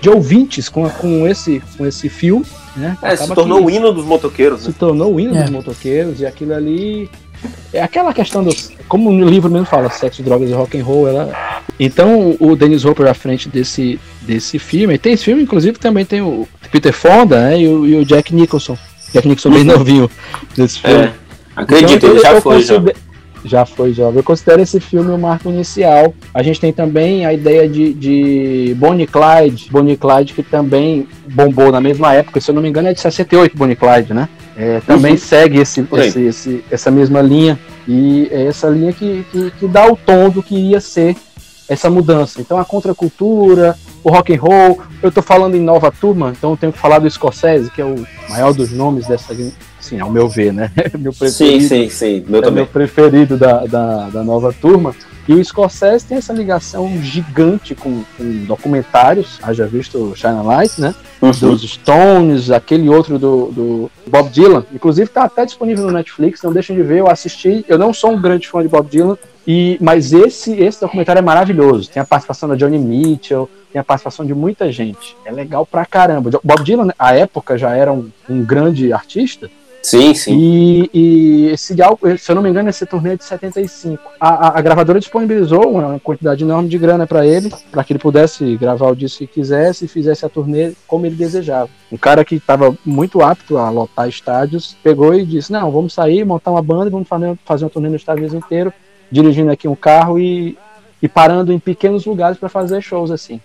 de, ouvintes com, com, esse, com esse filme, né? É, se tornou o hino dos motoqueiros, né? Se tornou o hino é. dos motoqueiros e aquilo ali é aquela questão do como o livro mesmo fala sexo drogas e rock and roll ela então o Dennis Hopper à frente desse desse filme e tem esse filme inclusive também tem o Peter Fonda né, e, o, e o Jack Nicholson Jack Nicholson bem novinho nesse filme é, acredito então, ele já foi já já foi jovem. Eu considero esse filme um marco inicial. A gente tem também a ideia de, de Bonnie Clyde, Bonnie Clyde que também bombou na mesma época, se eu não me engano é de 68 Bonnie Clyde, né? É, também uhum. segue esse, esse, esse, essa mesma linha e é essa linha que, que, que dá o tom do que ia ser essa mudança. Então a contracultura, o rock and roll. Eu estou falando em nova turma, então eu tenho que falar do Scorsese, que é o maior dos nomes dessa Sim, ao meu ver, né? meu preferido. Sim, sim, sim. Meu é também. meu preferido da, da, da, nova turma. E o Scorsese tem essa ligação gigante com, com documentários, haja visto o China Light, né? Uhum. Dos Stones, aquele outro do, do Bob Dylan. Inclusive está até disponível no Netflix, não deixem de ver, eu assisti. Eu não sou um grande fã de Bob Dylan, e, mas esse, esse documentário é maravilhoso. Tem a participação da Johnny Mitchell, tem a participação de muita gente. É legal pra caramba. Bob Dylan, à época, já era um, um grande artista, Sim, sim. E, e, esse álbum, se eu não me engano, esse turnê é de 75. A, a, a gravadora disponibilizou uma quantidade enorme de grana para ele, para que ele pudesse gravar o disco que quisesse e fizesse a turnê como ele desejava. Um cara que estava muito apto a lotar estádios pegou e disse: Não, vamos sair, montar uma banda e vamos fazer, fazer uma turnê no Estados Unidos inteiro, dirigindo aqui um carro e, e parando em pequenos lugares para fazer shows assim.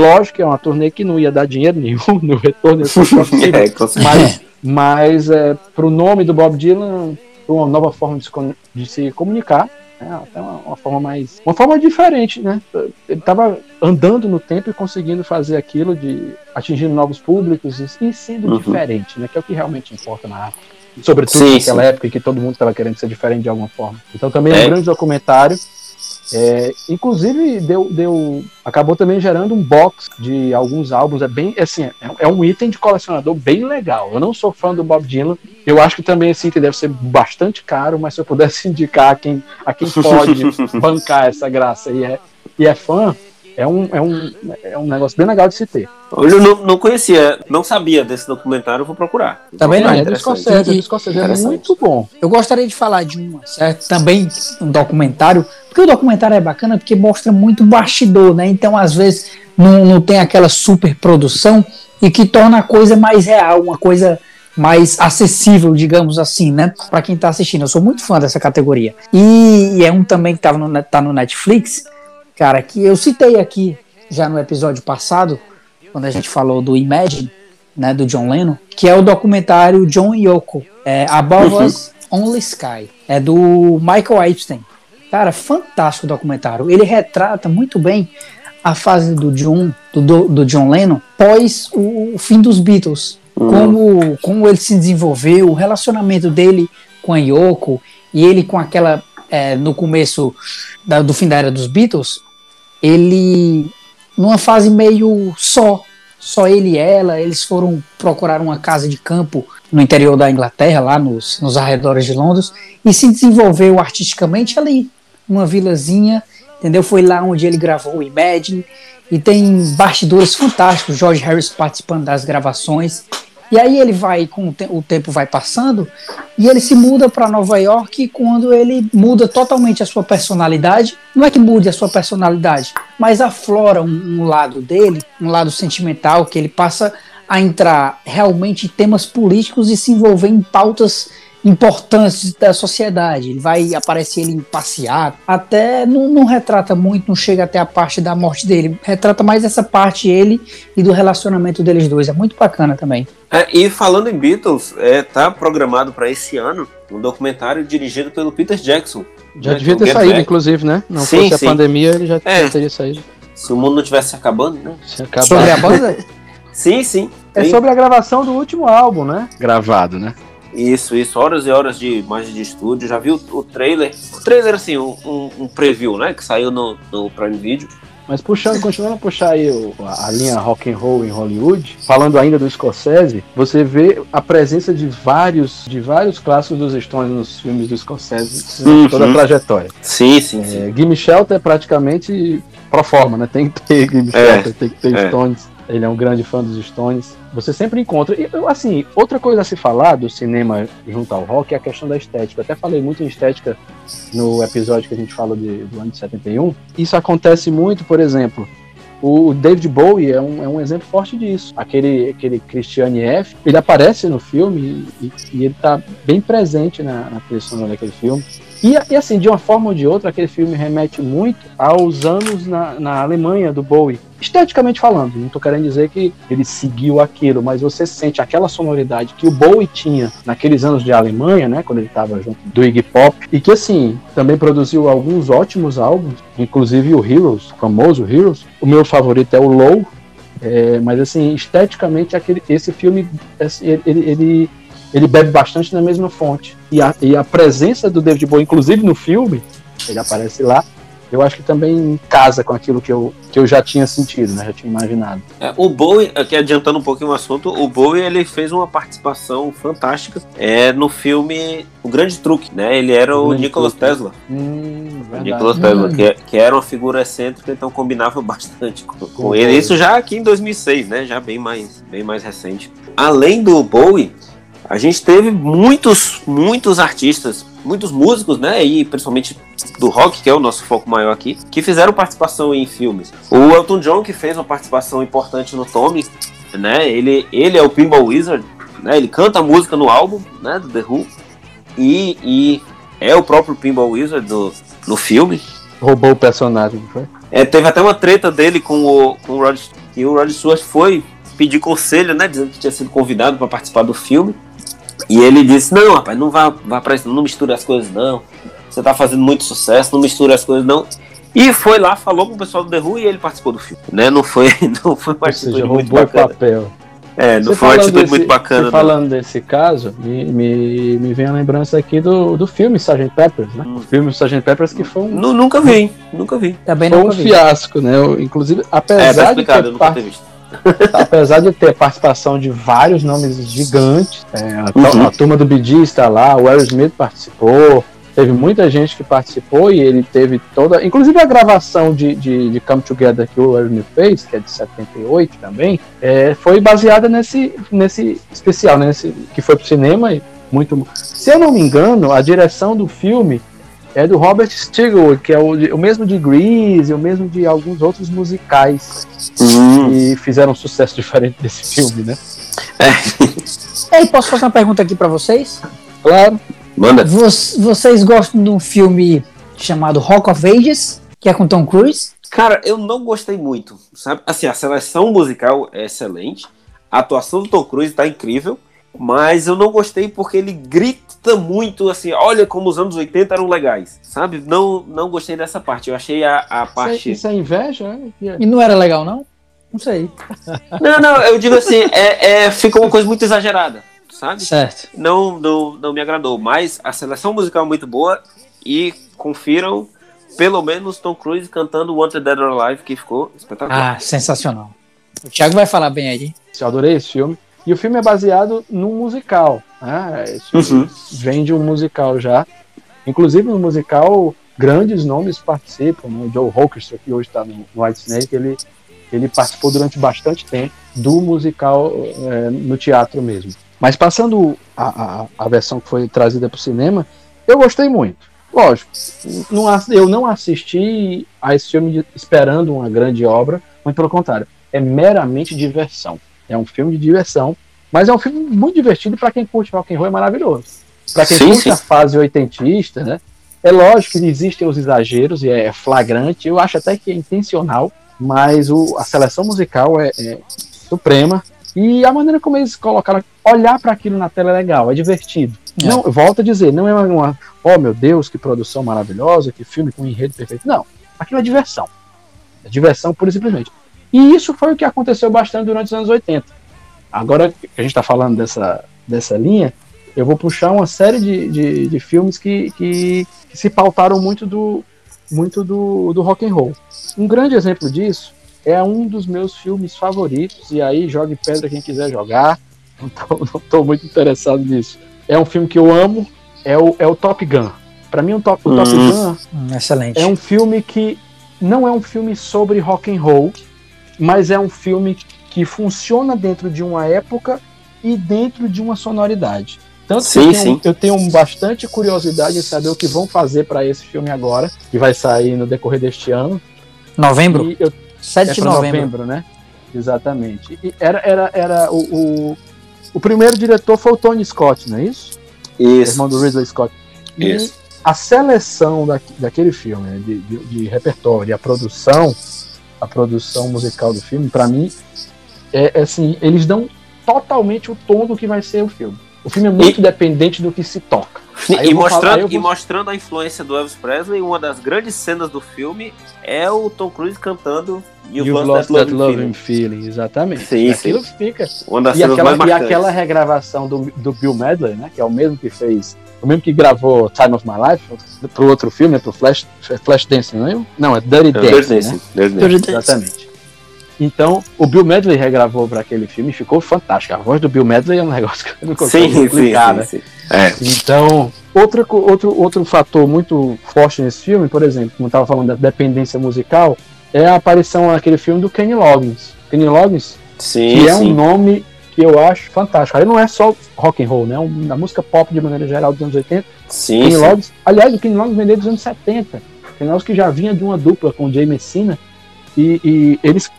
Lógico que é uma turnê que não ia dar dinheiro nenhum no retorno, é, mas mas é, para o nome do Bob Dylan, uma nova forma de se, de se comunicar, né, até uma, uma, forma mais. Uma forma diferente, né? Ele estava andando no tempo e conseguindo fazer aquilo de atingir novos públicos e, sendo uhum. diferente, né? Que é o que realmente importa na arte. Sobretudo sim, naquela sim. época em que todo mundo estava querendo ser diferente de alguma forma. Então também é um grande documentário é, inclusive deu, deu, acabou também gerando um box de alguns álbuns. É bem assim, é, é, um item de colecionador bem legal. Eu não sou fã do Bob Dylan. Eu acho que também esse item deve ser bastante caro, mas se eu pudesse indicar a quem, a quem pode bancar essa graça e é, e é fã, é um, é um, é um negócio bem legal de se ter. Eu não, não conhecia, não sabia desse documentário, vou procurar. Também não, é do Scorsese, é do Scorsese, é muito bom. Eu gostaria de falar de um, certo? Também um documentário, porque o documentário é bacana porque mostra muito bastidor, né? Então, às vezes, não, não tem aquela super produção e que torna a coisa mais real, uma coisa mais acessível, digamos assim, né? Para quem tá assistindo. Eu sou muito fã dessa categoria. E, e é um também que tava no, tá no Netflix, cara, que eu citei aqui já no episódio passado, quando a gente falou do Imagine, né, do John Lennon, que é o documentário John Yoko, é, Above uhum. Us Only Sky, é do Michael Epstein. Cara, fantástico documentário. Ele retrata muito bem a fase do John, do, do John Lennon, pós o, o fim dos Beatles. Uhum. Como, como ele se desenvolveu, o relacionamento dele com a Yoko e ele com aquela. É, no começo da, do fim da era dos Beatles, ele numa fase meio só, só ele e ela, eles foram procurar uma casa de campo no interior da Inglaterra, lá nos, nos arredores de Londres, e se desenvolveu artisticamente ali, uma vilazinha, entendeu? Foi lá onde ele gravou o Imagine, e tem bastidores fantásticos, George Harris participando das gravações, e aí ele vai, com o, te o tempo vai passando, e ele se muda para Nova York quando ele muda totalmente a sua personalidade. Não é que mude a sua personalidade, mas aflora um, um lado dele, um lado sentimental, que ele passa a entrar realmente em temas políticos e se envolver em pautas importantes da sociedade. Ele vai aparecer ele em passear, até não, não, retrata muito, não chega até a parte da morte dele, retrata mais essa parte ele e do relacionamento deles dois. É muito bacana também. É, e falando em Beatles, é, tá programado para esse ano um documentário dirigido pelo Peter Jackson. Já né, devia ter saído, Back. inclusive, né? Não sim, fosse sim. a pandemia, ele já, é, teria saído. Se o mundo não tivesse acabando, né? Se Sobre a banda? sim, sim. É sobre a gravação do último álbum, né? Gravado, né? Isso, isso, horas e horas de imagem de estúdio. Já viu o, trailer? O trailer, assim, um, um, um, preview, né? Que saiu no, no Prime Video. Mas puxando, continuando a puxar aí o, a linha rock and roll em Hollywood, falando ainda do Scorsese, você vê a presença de vários, de vários clássicos dos Stones nos filmes do Scorsese, uhum. toda a trajetória. Sim, sim, é, sim. Gimme Shelter é praticamente pro forma, né? Tem que ter Gimme é, Shelter, tem que ter é. Stones. Ele é um grande fã dos Stones. Você sempre encontra. E, assim, outra coisa a se falar do cinema junto ao rock é a questão da estética. Eu até falei muito em estética no episódio que a gente fala de, do ano de 71. Isso acontece muito, por exemplo, o David Bowie é um, é um exemplo forte disso. Aquele, aquele Christiane F., ele aparece no filme e, e ele está bem presente na, na trilha sonora daquele filme. E, e, assim, de uma forma ou de outra, aquele filme remete muito aos anos na, na Alemanha do Bowie. Esteticamente falando, não estou querendo dizer que ele seguiu aquilo, mas você sente aquela sonoridade que o Bowie tinha naqueles anos de Alemanha, né, quando ele estava junto do Iggy Pop, e que assim, também produziu alguns ótimos álbuns, inclusive o Heroes, o famoso Heroes. O meu favorito é o Low, é, mas assim, esteticamente aquele, esse filme assim, ele, ele ele bebe bastante na mesma fonte. E a, e a presença do David Bowie, inclusive no filme, ele aparece lá, eu acho que também casa com aquilo que eu, que eu já tinha sentido, né? Já tinha imaginado. É, o Bowie, aqui adiantando um pouquinho o assunto, o Bowie ele fez uma participação fantástica é, no filme O Grande Truque, né? Ele era o, o Truque. Tesla. Hum, o Nicolas Tesla, hum. que, que, era uma figura excêntrica, então combinava bastante com, com ele. Isso já aqui em 2006, né? Já bem mais, bem mais recente. Além do Bowie, a gente teve muitos, muitos artistas, muitos músicos, né? E principalmente do rock, que é o nosso foco maior aqui, que fizeram participação em filmes. O Elton John, que fez uma participação importante no Tommy, né? Ele, ele é o Pinball Wizard, né? Ele canta a música no álbum, né? Do The Who. E, e é o próprio Pinball Wizard do, no filme. Roubou o personagem, foi? É, teve até uma treta dele com o, com o Rod, e o Rod Stewart foi pedir conselho, né? Dizendo que tinha sido convidado para participar do filme. E ele disse: Não, rapaz, não vá, vá pra isso, não misture as coisas, não. Você tá fazendo muito sucesso, não misture as coisas, não. E foi lá, falou com o pessoal do The Who e ele participou do filme. Né? Não foi, não foi uma atitude seja, muito bacana. papel. É, não você foi uma atitude desse, muito bacana. Falando desse caso, me, me, me vem a lembrança aqui do, do filme Sgt. Peppers, né? Hum. O filme Sgt. Peppers que foi um. nunca vi, nunca vi. Também foi um vi. fiasco, né? Inclusive, apesar é, de ter, nunca ter visto. Apesar de ter participação de vários nomes gigantes, é, a, uhum. a, turma do Bidi está lá, o Aerosmith participou, teve muita gente que participou e ele teve toda. Inclusive a gravação de, de, de Come Together que o Ernie fez, que é de 78 também, é, foi baseada nesse, nesse especial, né, nesse, que foi pro cinema e muito. Se eu não me engano, a direção do filme é do Robert Stigwood, que é o, o mesmo de Grease, o mesmo de alguns outros musicais Hum. que fizeram um sucesso diferente desse filme, né? Ei, posso fazer uma pergunta aqui pra vocês? Claro. Manda. Vo- Vocês gostam de um filme chamado Rock of Ages, que é com Tom Cruise? Cara, eu não gostei muito, sabe? Assim, a seleção musical é excelente, a atuação do Tom Cruise tá incrível, mas eu não gostei porque ele grita muito, assim, olha como os anos 80 eram legais, sabe? Não, não gostei dessa parte, eu achei a, a Isso é, parte... isso é inveja? né? Que é- E não era legal, não? Não sei. Não, não, eu digo assim, é, é, fica uma coisa muito exagerada, sabe? Certo. Não, não, não me agradou, mas a seleção musical é muito boa e confiram pelo menos Tom Cruise cantando Wanted Dead or Alive, que ficou espetacular. Ah, sensacional. O Thiago vai falar bem aí. Eu adorei esse filme. E o filme é baseado num musical. Né? Uhum. vem de um musical já. Inclusive no musical, grandes nomes participam. Né? O Joe Holkerster, que hoje está no White Snake, ele, ele participou durante bastante tempo do musical é, no teatro mesmo. Mas passando a, a, a versão que foi trazida para o cinema, eu gostei muito. Lógico, não eu não assisti a esse filme esperando uma grande obra, muito pelo contrário, é meramente diversão. É um filme de diversão, mas é um filme muito divertido para quem curte rock and roll, é maravilhoso. Para quem Sim, curte sim. a fase oitentista, né? É lógico que existem os exageros e é flagrante, eu acho até que é intencional, mas o, a seleção musical é, é suprema e a maneira como eles colocaram, olhar para aquilo na tela é legal, é divertido. É. Não, volto a dizer, não é uma, uma, oh meu Deus, que produção maravilhosa, que filme com enredo perfeito. Não, aquilo é diversão. É diversão pura e simplesmente. E isso foi o que aconteceu bastante durante os anos 80. Agora que a gente está falando dessa, dessa linha, eu vou puxar uma série de, de, de filmes que, que, que se pautaram muito do, muito do, do rock and roll. Um grande exemplo disso é um dos meus filmes favoritos, e aí jogue pedra quem quiser jogar, não tô muito interessado nisso. É um filme que eu amo, é o, é o Top Gun. Para mim, o Top, o Top Hum. Gun Hum, excelente. é um filme que não é um filme sobre rock and roll, mas é um filme que funciona dentro de uma época e dentro de uma sonoridade. Tanto que Sim, eu, tenho, sim. eu tenho bastante curiosidade em saber o que vão fazer para esse filme agora, que vai sair no decorrer deste ano. Novembro? E eu 7 é de pra novembro. né? Exatamente. E era era, era o, o, o primeiro diretor foi o Tony Scott, não é isso? Isso. Irmão do Ridley Scott. E Isso. a seleção da, daquele filme, né, de, de, de repertório, e a produção, a produção musical do filme, pra mim, é, é assim, eles dão totalmente o tom do que vai ser o filme. O filme é muito dependente do que se toca. E vou falar- mostrando, eu e vou- mostrando a influência do Elvis Presley, uma das grandes cenas do filme é o Tom Cruise cantando You've, You've Lost, That Loving Feeling. Feeling, exatamente. Sim, E aquilo fica. Uma das E cenas aquela, mais e aquela regravação do, do Bill Medley, né? Que é o mesmo que fez. O mesmo que gravou Time of My Life pro outro filme, né, pro Flash, Flash Dance, não é? Não, é Dirty É, Dancing, Dirty né? Dancing, Dirty Dancing. Exatamente. Então, o Bill Medley regravou para aquele filme e ficou fantástico. A voz do Bill Medley é um negócio que eu não consigo Sim, sim, explicar, sim, né? sim. É. Então, outra, outro, outro fator muito forte nesse filme, por exemplo, como eu estava falando da dependência musical, é a aparição naquele filme do Kenny Loggins. Kenny Loggins, Sim, que é um sim. nome que eu acho fantástico. Aí não é só rock and roll, né? Na música pop de maneira geral dos anos 80. Sim, Kenny sim. Loggins, aliás, o Kenny Loggins veio dos anos 70. Kenny Loggins que já vinha de uma dupla com o Jay Messina. E, e eles.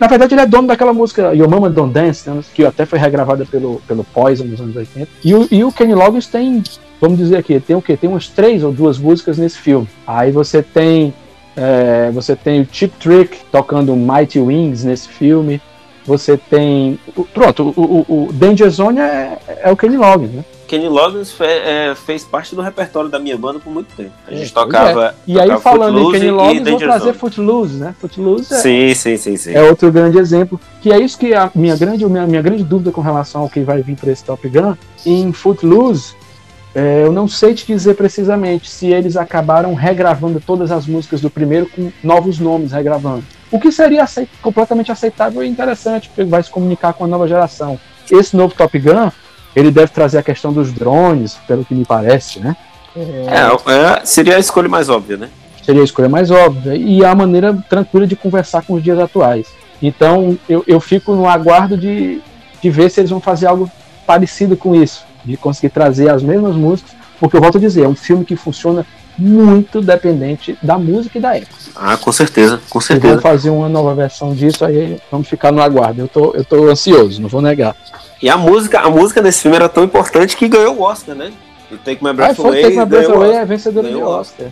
Na verdade, ele é dono daquela música Your Mama Don't Dance, né, que até foi regravada pelo, pelo Poison nos anos 80. E o, e o Kenny Loggins tem, vamos dizer aqui, tem o quê? Tem umas três ou duas músicas nesse filme. Aí você tem. é, você tem o Chip Trick tocando Mighty Wings nesse filme. Você tem. Pronto, o, o, o Danger Zone é, é o Kenny Loggins, né? Kenny Loggins fe- é, fez parte do repertório da minha banda por muito tempo. A É, gente pois tocava. E aí, tocava falando em Footloose Kenny e Loggins, vou trazer Zone. Footloose, né? Footloose é, Sim, sim, sim, sim. é outro grande exemplo. Que é isso que a minha grande, minha, minha grande dúvida com relação ao que vai vir para esse Top Gun. Em Footloose, é, eu não sei te dizer precisamente se eles acabaram regravando todas as músicas do primeiro com novos nomes regravando. O que seria aceit- completamente aceitável e interessante, porque vai se comunicar com a nova geração. Esse novo Top Gun, ele deve trazer a questão dos drones, pelo que me parece, né? É, é, seria a escolha mais óbvia, né? Seria a escolha mais óbvia e a maneira tranquila de conversar com os dias atuais. Então eu, eu fico no aguardo de, de ver se eles vão fazer algo parecido com isso, de conseguir trazer as mesmas músicas, porque eu volto a dizer, é um filme que funciona muito dependente da música e da época. Ah, com certeza, com certeza. vão fazer uma nova versão disso, aí vamos ficar no aguardo. Eu tô, eu tô ansioso, não vou negar. E a música, a música nesse filme era tão importante que ganhou o Oscar, né? E Take My Ah, Breath foi Away Take My Breath o Away é vencedora de Ganhou o Oscar.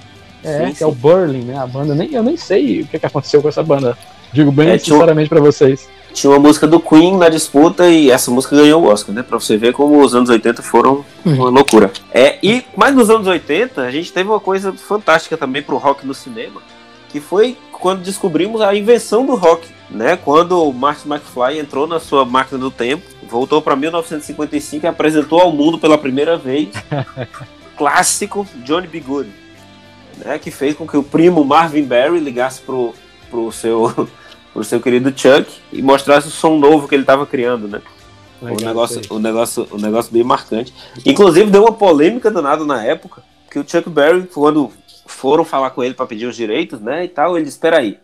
É, Sim, que é o sim. Burling, né? A banda. Nem, eu nem sei o que, que aconteceu com essa banda. Digo bem É, tinha sinceramente pra vocês. Tinha uma música do Queen na disputa e essa música ganhou o Oscar, né? Pra você ver como os anos 80 foram uma loucura. É, e mas nos anos 80 a gente teve uma coisa fantástica também pro rock no cinema, que foi quando descobrimos a invenção do rock, né? Quando o Martin McFly entrou na sua máquina do tempo, voltou para 1955 e apresentou ao mundo pela primeira vez clássico Johnny B. Good, né? Que fez com que o primo Marvin Barry ligasse pro, pro seu pro seu querido Chuck e mostrasse o som novo que ele estava criando, né? o Legal, negócio, o negócio, o negócio bem marcante. Inclusive deu uma polêmica danada na época que o Chuck Berry quando foram falar com ele para pedir os direitos, né, e tal, ele disse, espera aí.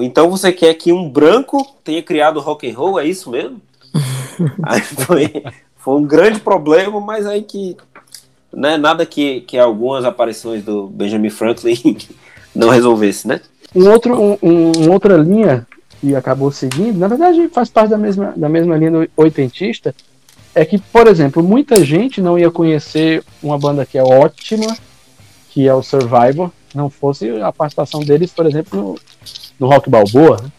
Então você quer que um branco tenha criado rock and roll, é isso mesmo? aí foi, foi um grande problema, mas aí que né, nada que, que algumas aparições do Benjamin Franklin não resolvesse, né? Um outro, um, um- uma outra linha que acabou seguindo, na verdade faz parte da mesma, da mesma linha do oitentista, é que, por exemplo, muita gente não ia conhecer uma banda que é ótima, que é o Survivor, não fosse a participação deles, por exemplo, no, no Rock Balboa, né?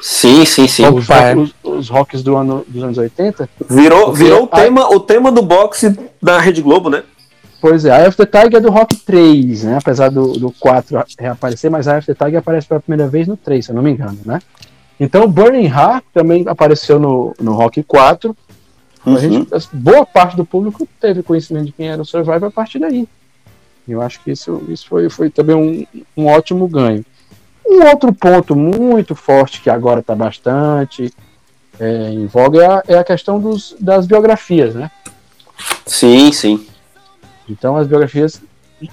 Sim, sim, sim. os, é. os, os rocks do ano, dos anos 80. Virou, Porque virou o, a- tema, o tema do boxe da Rede Globo, né? Pois é, of the Tiger é do Rock 3, né? Apesar do, do 4 reaparecer, mas of the Tiger aparece pela primeira vez no 3, se eu não me engano, né? Então Burning Heart também apareceu no, no Rock 4. A Uhum. gente, as- boa parte do público teve conhecimento de quem era o Survivor a partir daí. Eu acho que isso, isso foi, foi também um, um ótimo ganho. Um outro ponto muito forte que agora está bastante é, em voga é a, é a questão dos, das biografias, né? Sim, sim. Então as biografias,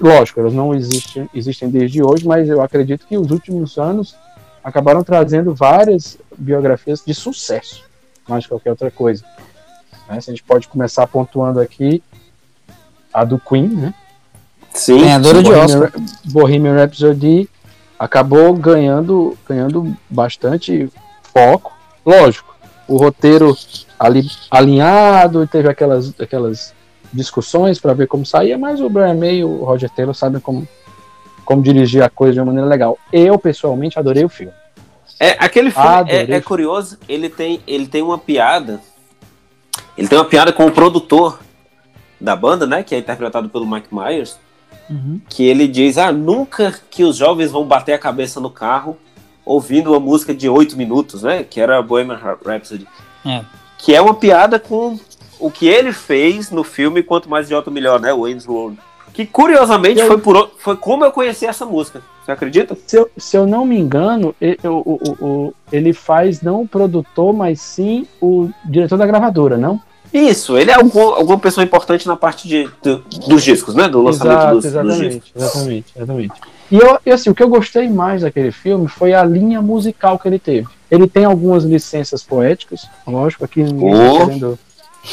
lógico, elas não existem, existem desde hoje, mas eu acredito que os últimos anos acabaram trazendo várias biografias de sucesso, mais que qualquer outra coisa. Né? Se a gente pode começar pontuando aqui a do Queen, né? Sim. Ganhadora de Bohemian, Oscar. Bohemian Rhapsody acabou ganhando, ganhando bastante foco. Lógico, o roteiro ali alinhado, teve aquelas, aquelas discussões para ver como saía, mas o Brian May e o Roger Taylor sabem como, como dirigir a coisa de uma maneira legal. Eu, pessoalmente, adorei o filme. É, aquele filme Adorei. é, é curioso, ele tem, ele tem uma piada. Ele tem uma piada com o produtor da banda, né? Que é interpretado pelo Mike Myers. Uhum. Que ele diz: Ah, nunca que os jovens vão bater a cabeça no carro ouvindo uma música de oito minutos, né? Que era Bohemian Rhapsody. É. Que é uma piada com o que ele fez no filme Quanto Mais Idiota Melhor, né? O Wayne's World. Que curiosamente Eu- foi, por, foi como eu conheci essa música. Você acredita? Se eu, se eu não me engano, e- o- o- ele faz não o produtor, mas sim o diretor da gravadora, não? Isso, ele é algum, alguma pessoa importante na parte de, do- dos discos, né? Do lançamento Exato, dos, dos discos. exatamente, exatamente, exatamente. E, eu, e assim, o que eu gostei mais daquele filme foi a linha musical que ele teve. Ele tem algumas licenças poéticas, lógico, aqui ninguém, Oh. querendo,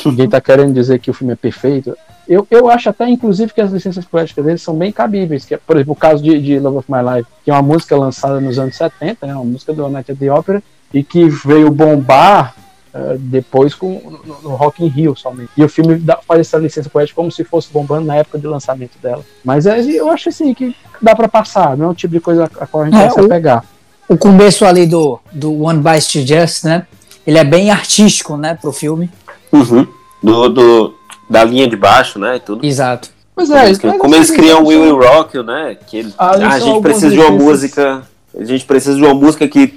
ninguém tá querendo dizer que o filme é perfeito. Eu, eu acho até, inclusive, que as licenças poéticas dele são bem cabíveis. Que, é, por exemplo, o caso de, de Love of My Life, que é uma música lançada nos anos 70, né, uma música do Night at the Opera, e que veio bombar eh, depois com, no, no Rock in Rio somente. E o filme dá, faz essa licença poética como se fosse bombando na época de lançamento dela. Mas é, eu acho assim que dá pra passar, não é um tipo de coisa a qual a gente É, vai se o- apegar. O começo ali do, do One Bites to Just, né? Ele é bem artístico, né, pro filme. Uhum. Do, do- da linha de baixo, né? e Tudo. Exato. Pois Como eles, como eles criam o são- Will Will Rock, né? Que ele- Ah, ah, a gente precisa de uma licenças- música. A gente precisa de uma música que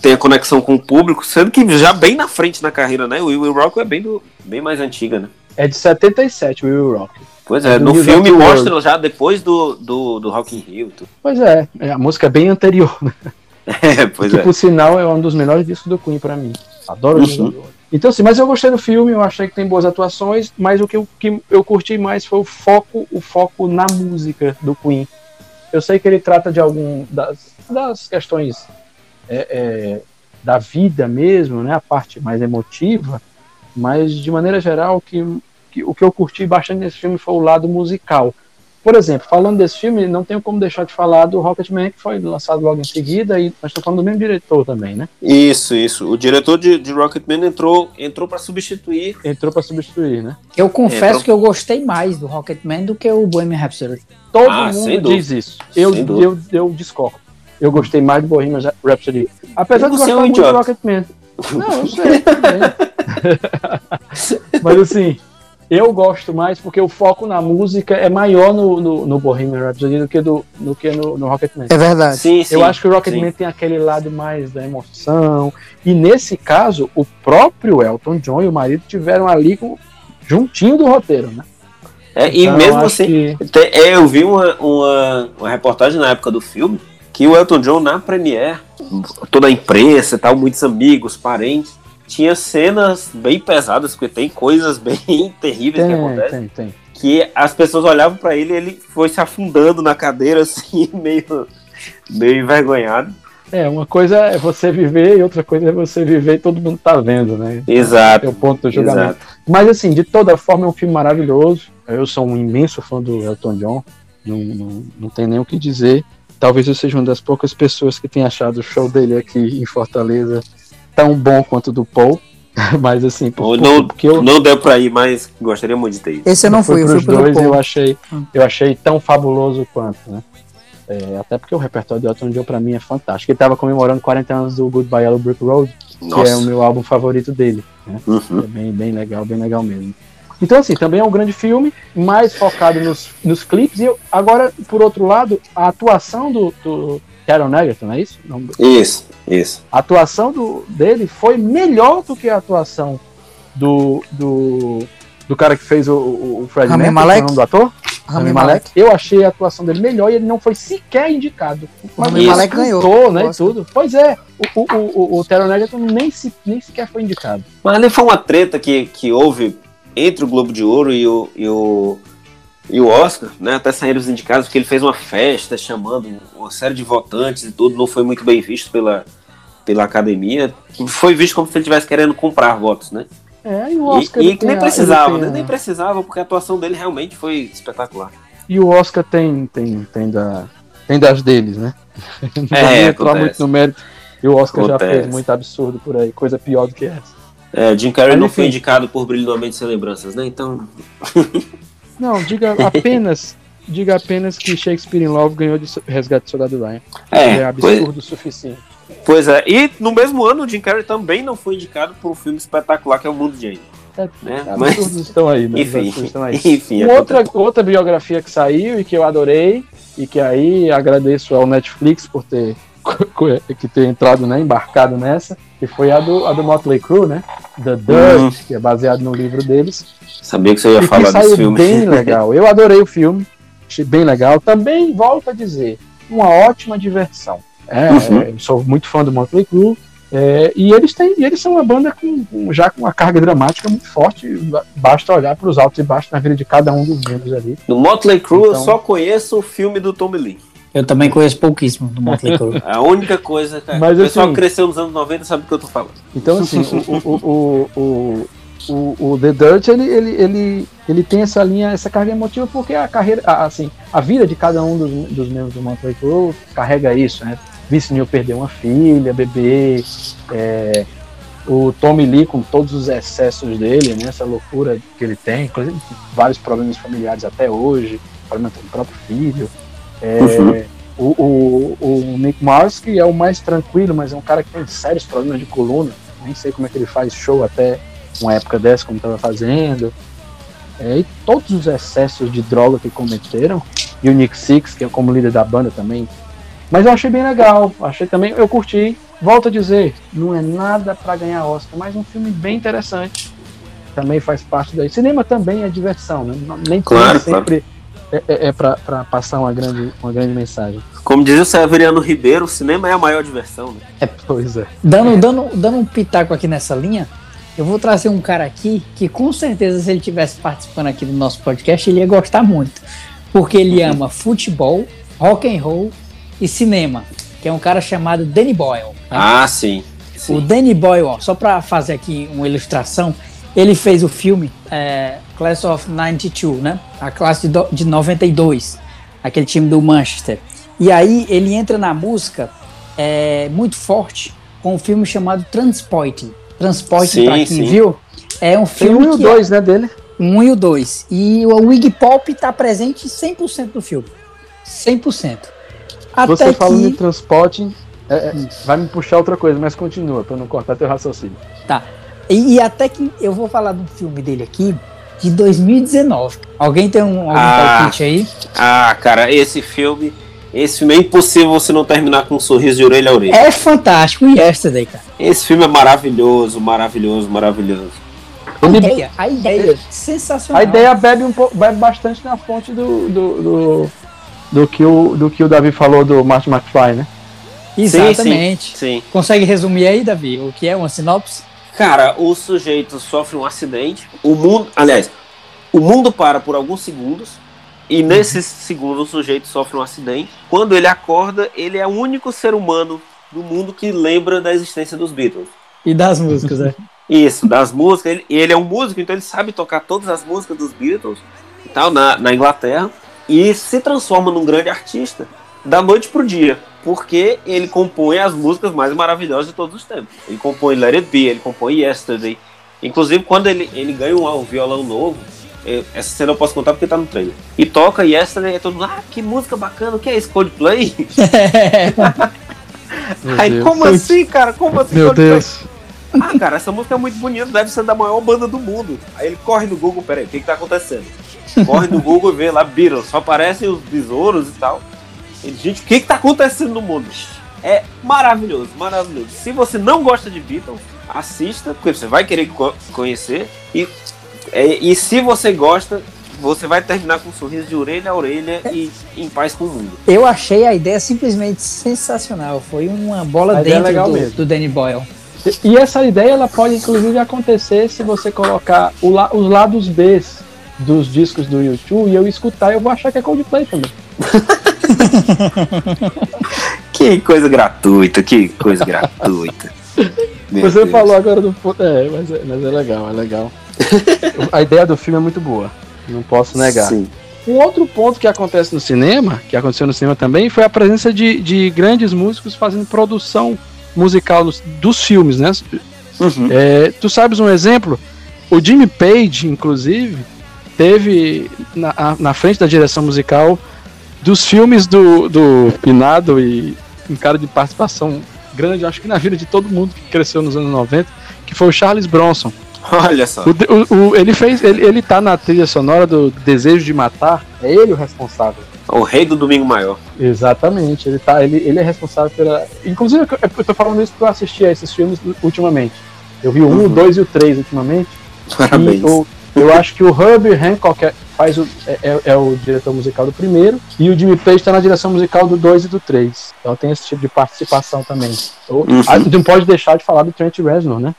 tenha conexão com o público, sendo que já bem na frente na carreira, né? O Will Will Rock é bem, do, bem mais antiga, né? É de 77, o Will Rock. Pois É é, no filme of the World. mostra já depois do, do, do Rock in Rio. e tudo. Pois é, é, a música é bem anterior, né? É, pois que é. por sinal é um dos melhores discos do Queen pra mim. Adoro o Uhum. World. Então, assim, mas eu gostei do filme, eu achei que tem boas atuações, mas o que eu, que eu curti mais foi o foco, o foco na música do Queen. Eu sei que ele trata de algum das, das questões é, é, da vida mesmo, né, a parte mais emotiva, mas de maneira geral, que, que, o que eu curti bastante nesse filme foi o lado musical. Por exemplo, falando desse filme, não tenho como deixar de falar do Rocketman, que foi lançado logo em seguida, e nós estamos falando do mesmo diretor também, né? Isso, isso. O diretor de, de Rocketman entrou, entrou para substituir. Entrou para substituir, né? Eu confesso entrou... que eu gostei mais do Rocketman do que o Bohemian Rhapsody. Todo ah, mundo diz isso. Eu, eu, eu discordo. Eu gostei mais do Bohemian Rhapsody. Apesar de gostar é um muito idiota. do Rocketman. Não, eu sei também. Mas assim, eu gosto mais porque o foco na música é maior no, no, no Bohemian Rhapsody do que, do, do que no, no Rocketman. É verdade. Sim, sim, eu acho que o Rocketman sim. tem aquele lado mais da emoção. E nesse caso, o próprio Elton John e o marido tiveram ali com, juntinho do roteiro, né? É, e então, mesmo assim, que... É, eu vi uma, uma, uma reportagem na época do filme que o Elton John na Premiere, toda a imprensa, tal, muitos amigos, parentes, tinha cenas bem pesadas, porque tem coisas bem terríveis tem, que acontecem. Tem, tem. Que as pessoas olhavam para ele e ele foi se afundando na cadeira, assim, meio, meio envergonhado. É, uma coisa é você viver e outra coisa é você viver e todo mundo tá vendo, né? Exato. É o ponto do julgamento. Exato. Mas assim, de toda forma é um filme maravilhoso. Eu sou um imenso fã do Elton John. Não, não, não tem nem o que dizer. Talvez eu seja uma das poucas pessoas que tem achado o show dele aqui em Fortaleza tão bom quanto do Paul. mas assim, por, não, porque eu não deu para ir, mas gostaria muito de ter ido. Esse eu não fui, eu fui dois eu achei, hum. eu achei tão fabuloso quanto, né? É, até porque o repertório do Elton John para mim é fantástico. Ele tava comemorando 40 anos do Goodbye Yellow Brick Road, Nossa. que é o meu álbum favorito dele. Né? Uhum. É bem, bem legal, bem legal mesmo. Então, assim, também é um grande filme, mais focado nos, nos clipes. E eu, agora, por outro lado, a atuação do, do Taron Egerton, não é isso? Não... Isso, isso. A atuação do, dele foi melhor do que a atuação do, do, do cara que fez o, o Fred Rami Malek, é o nome do ator? Rami Malek. Eu achei a atuação dele melhor e ele não foi sequer indicado. Mas Rami Malek ganhou. né, e tudo. Pois é, o, o, o, o Taron Egerton nem, se, nem sequer foi indicado. Mas ali foi uma treta que, que houve entre o Globo de Ouro e o, e o e o Oscar, né, até saíram os indicados, porque ele fez uma festa chamando uma série de votantes e tudo, não foi muito bem visto pela, pela academia. Foi visto como se ele estivesse querendo comprar votos, né? É, e o Oscar. E, e nem precisava, né? Nem precisava, porque a atuação dele realmente foi espetacular. E o Oscar tem, tem, tem, da, tem das deles, né? Não é, entrar muito no mérito. E o Oscar acontece. já fez muito absurdo por aí, coisa pior do que essa. É, Jim Carrey não foi indicado por Brilho no Mente Sem Lembranças, né? Então. Não, diga apenas. diga apenas que Shakespeare in Love ganhou de Resgate do Soldado Ryan. É, é absurdo o suficiente. Pois é, e no mesmo ano o Jim Carrey também não foi indicado por um filme espetacular que é O Mundo de Jane. É, né? Mas estão aí, né? Enfim, estão aí. enfim outra, outra biografia que saiu e que eu adorei e que aí agradeço ao Netflix por ter que ter entrado, né, embarcado nessa, que foi a do, a do Motley Crue, né? The Dirt, uhum. que é baseado no livro deles. Sabia que você ia e falar desse filme. bem legal. Eu adorei o filme, achei bem legal. Também, volto a dizer, uma ótima diversão. É, uhum. sou muito fã do Motley Crue. É, e eles têm, eles são uma banda com, com, já com uma carga dramática muito forte. Basta olhar para os altos e baixos na vida de cada um dos membros ali. No Motley Crue então, eu só conheço o filme do Tommy Lee. Eu também conheço pouquíssimo do Motley Crue. A única coisa, cara. Mas, o pessoal assim, cresceu nos anos 90 sabe do que eu tô falando. Então, assim, o, o, o, o, o, The Dirt, ele, ele, ele, ele tem essa linha, essa carga emotiva, porque a carreira, assim, a vida de cada um dos, dos membros do Motley Crue carrega isso, né? Vince Neil perdeu uma filha, bebê, é, o Tommy Lee com todos os excessos dele, né? Essa loucura que ele tem, inclusive vários problemas familiares até hoje, problema com o próprio filho. É, uhum. o, o, o, Nick Mars, que é o mais tranquilo, mas é um cara que tem sérios problemas de coluna. Nem sei como é que ele faz show até uma época dessa, como estava fazendo. É, e todos os excessos de droga que cometeram. E o Nick Six, que é como líder da banda também. Mas eu achei bem legal. Achei também, eu curti. Volto a dizer, não é nada para ganhar Oscar, mas um filme bem interessante. Também faz parte daí. Cinema também é diversão, né? Nem claro, sempre claro é, é, é para passar uma grande, uma grande mensagem. Como dizia o Severiano Ribeiro, o cinema é a maior diversão. Né? É, pois é. Dando, dando, dando um pitaco aqui nessa linha, Eu vou trazer um cara aqui que com certeza se ele tivesse participando aqui do nosso podcast, ele ia gostar muito. Porque ele ama futebol, rock and roll e cinema, que é um cara chamado Danny Boyle. né? Ah, sim. sim. O Danny Boyle, ó, só para fazer aqui uma ilustração, ele fez o filme é, Class of 92, né? A classe de, do- de 92, aquele time do Manchester. E aí ele entra na música é, muito forte com um filme chamado Transporting. Transporting, pra quem sim. viu, é um Tem filme um e o que dois, né, dele. um e o dois. E o Iggy Pop tá presente 100% do filme. 100%. Até Você falando em que... transporte, é, é, vai me puxar outra coisa, mas continua, pra não cortar teu raciocínio. Tá. E, e até que eu vou falar do filme dele aqui, de 2019. Alguém tem um, algum Ah. palpite aí? Ah, cara, esse filme. Esse filme é impossível você não terminar com um sorriso de orelha a orelha. É fantástico, o Yesterday, cara. Esse filme é maravilhoso, maravilhoso, maravilhoso. A Ele- ideia, a ideia, sensacional. A ideia bebe, um pouco, bebe bastante na fonte do, do, do, do que o, do que o Davi falou do Martin McFly, né? Exatamente. Sim. Consegue resumir aí, Davi, o que é uma sinopse? Cara, o sujeito sofre um acidente. O mundo. Aliás, o mundo para por alguns segundos. E nesses segundos o sujeito sofre um acidente. Quando ele acorda, ele é o único ser humano do mundo que lembra da existência dos Beatles. E das músicas, né? Isso, das músicas. Ele, ele é um músico, então ele sabe tocar todas as músicas dos Beatles e tal, na, na Inglaterra. E se transforma num grande artista da noite pro dia. Porque ele compõe as músicas mais maravilhosas de todos os tempos. Ele compõe Let It Be, ele compõe Yesterday. Inclusive, quando ele, ele ganha um, um violão novo, eh, essa cena eu posso contar porque tá no trailer. E toca Yesterday, e todo mundo, ah, que música bacana, o que é isso? Coldplay? Aí, Deus. como assim, cara? Como assim? Meu Coldplay? Deus. Ah, cara, essa música é muito bonita, deve ser da maior banda do mundo. Aí ele corre no Google, peraí, o que que tá acontecendo? Corre no Google e vê lá Beatles, só aparecem os besouros e tal. Ele, gente, o que que tá acontecendo no mundo? É maravilhoso, maravilhoso. Se você não gosta de Beatles, assista, porque você vai querer co- conhecer. E, é, e se você gosta, você vai terminar com um sorriso de orelha a orelha e em paz com o mundo. Eu achei a ideia simplesmente sensacional. Foi uma bola A é dentro legal do, mesmo. do Danny Boyle. E essa ideia ela pode inclusive acontecer se você colocar o la- os lados B dos discos do YouTube e eu escutar, eu vou achar que é Coldplay também. Que coisa gratuita, que coisa gratuita. Meu Você Deus. falou agora do. É, mas é, mas é legal, é legal. A ideia do filme é muito boa. Não posso negar. Sim. Um outro ponto que acontece no cinema, que aconteceu no cinema também, foi a presença de, de grandes músicos fazendo produção musical dos, dos filmes, né? Uhum. É, tu sabes um exemplo? O Jimmy Page, inclusive, teve na, na frente da direção musical dos filmes do, do Pinado e um cara de participação grande, acho que na vida de todo mundo que cresceu nos anos 90, que foi o Charles Bronson. Olha só. O o- o- ele fez, ele, ele tá na trilha sonora do Desejo de Matar, é ele o responsável. O rei do Domingo Maior. Exatamente, ele, tá, ele, ele é responsável pela. Inclusive, eu, tô falando isso porque eu assisti a esses filmes ultimamente. Eu vi o 1, o Uhum. 2 e o 3 ultimamente. Parabéns. E o- eu acho que o Herbie Hancock é, faz o, é, é- é o diretor musical do primeiro, e o Jimmy Page está na direção musical do 2 e do 3. Então tem esse tipo de participação também. O- Uhum. a- não pode deixar de falar do Trent Reznor, né?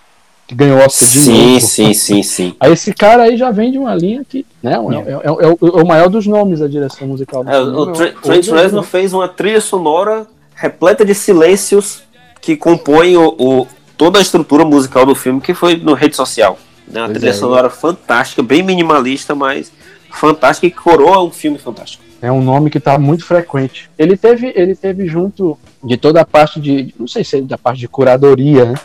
Que ganhou o Oscar de Sim, novo. sim, sim, sim. Aí esse cara aí já vem de uma linha que, né, é, é- é- é o, o maior dos nomes da direção musical do o Trent é- Reznor fez uma trilha sonora repleta de silêncios que compõem o, o- toda a estrutura musical do filme, que foi no rede social. Né? Uma Pois trilha é. sonora fantástica, bem minimalista, mas fantástica e que coroa um filme fantástico. É um nome que está muito frequente. Ele teve, ele teve junto de toda a parte de, não sei se é da parte de curadoria, né?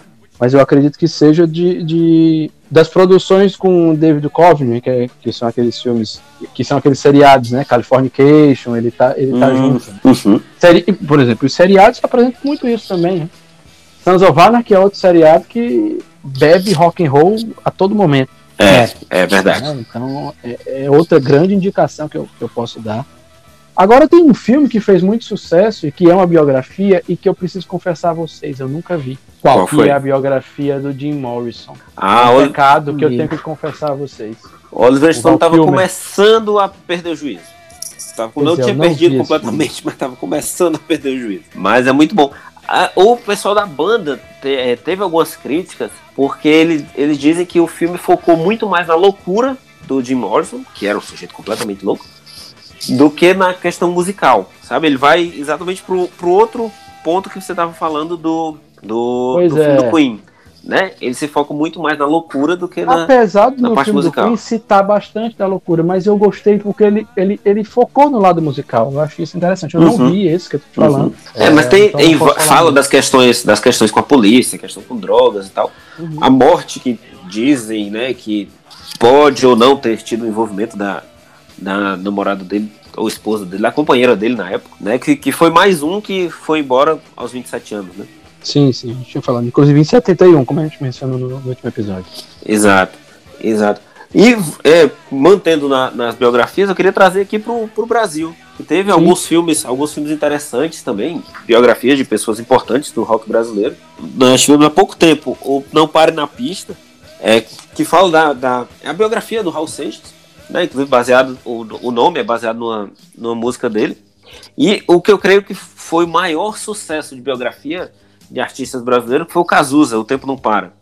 Mas eu acredito que seja de, de das produções com o David Coveney, que, é- que são aqueles filmes, que são aqueles seriados, né? Californication, ele tá, ele tá Hum. junto. Uhum. Seri, por exemplo, os seriados apresentam muito isso também, né? Sons of Anarchy é outro seriado que bebe rock and roll a todo momento. É, é verdade. né? Então é, é outra grande indicação que eu, que eu posso dar. Agora tem um filme que fez muito sucesso e que é uma biografia e que eu preciso confessar a vocês, eu nunca vi. Qual que foi? é a biografia do Jim Morrison. Ah, um o pecado que eu tenho que confessar a vocês. Oliver Stone estava começando a perder o juízo. Tava, não é, tinha perdido completamente, mas estava começando a perder o juízo. Mas é muito bom. A, o pessoal da banda te, é, teve algumas críticas, porque ele, eles dizem que o filme focou muito mais na loucura do Jim Morrison, que era um sujeito completamente louco, do que na questão musical, sabe? Ele vai exatamente pro, pro outro ponto que você estava falando do, do, do é. do Queen né? Ele se foca muito mais na loucura do que na, Apesar do na parte filme musical. Queen citar bastante da loucura, mas eu gostei porque ele, ele, ele focou no lado musical. Eu acho isso interessante. Eu uhum. não vi esse que eu tô te falando. Uhum. É, é, mas tem, então em, fala das questões, das questões com a polícia, questão com drogas e tal. Uhum. A morte que dizem, né, que pode ou não ter tido o envolvimento da, da namorada dele ou esposa dele, a companheira dele na época, né, que, que foi mais um que foi embora aos 27 anos, né? Sim, sim, a gente tinha falado. Inclusive em 71, como a gente mencionou no, no último episódio. Exato, exato. E é, mantendo na, nas biografias, eu queria trazer aqui pro, pro Brasil. Que teve sim. alguns filmes, alguns filmes interessantes também, biografias de pessoas importantes do rock brasileiro. Nós tivemos há pouco tempo o Não Pare na Pista, é, que fala da, da é a biografia do Raul Seixas, né? Inclusive baseado, o, o nome é baseado numa, numa música dele. E o que eu creio que foi o maior sucesso de biografia de artistas brasileiros, que foi o Cazuza, O Tempo Não Para.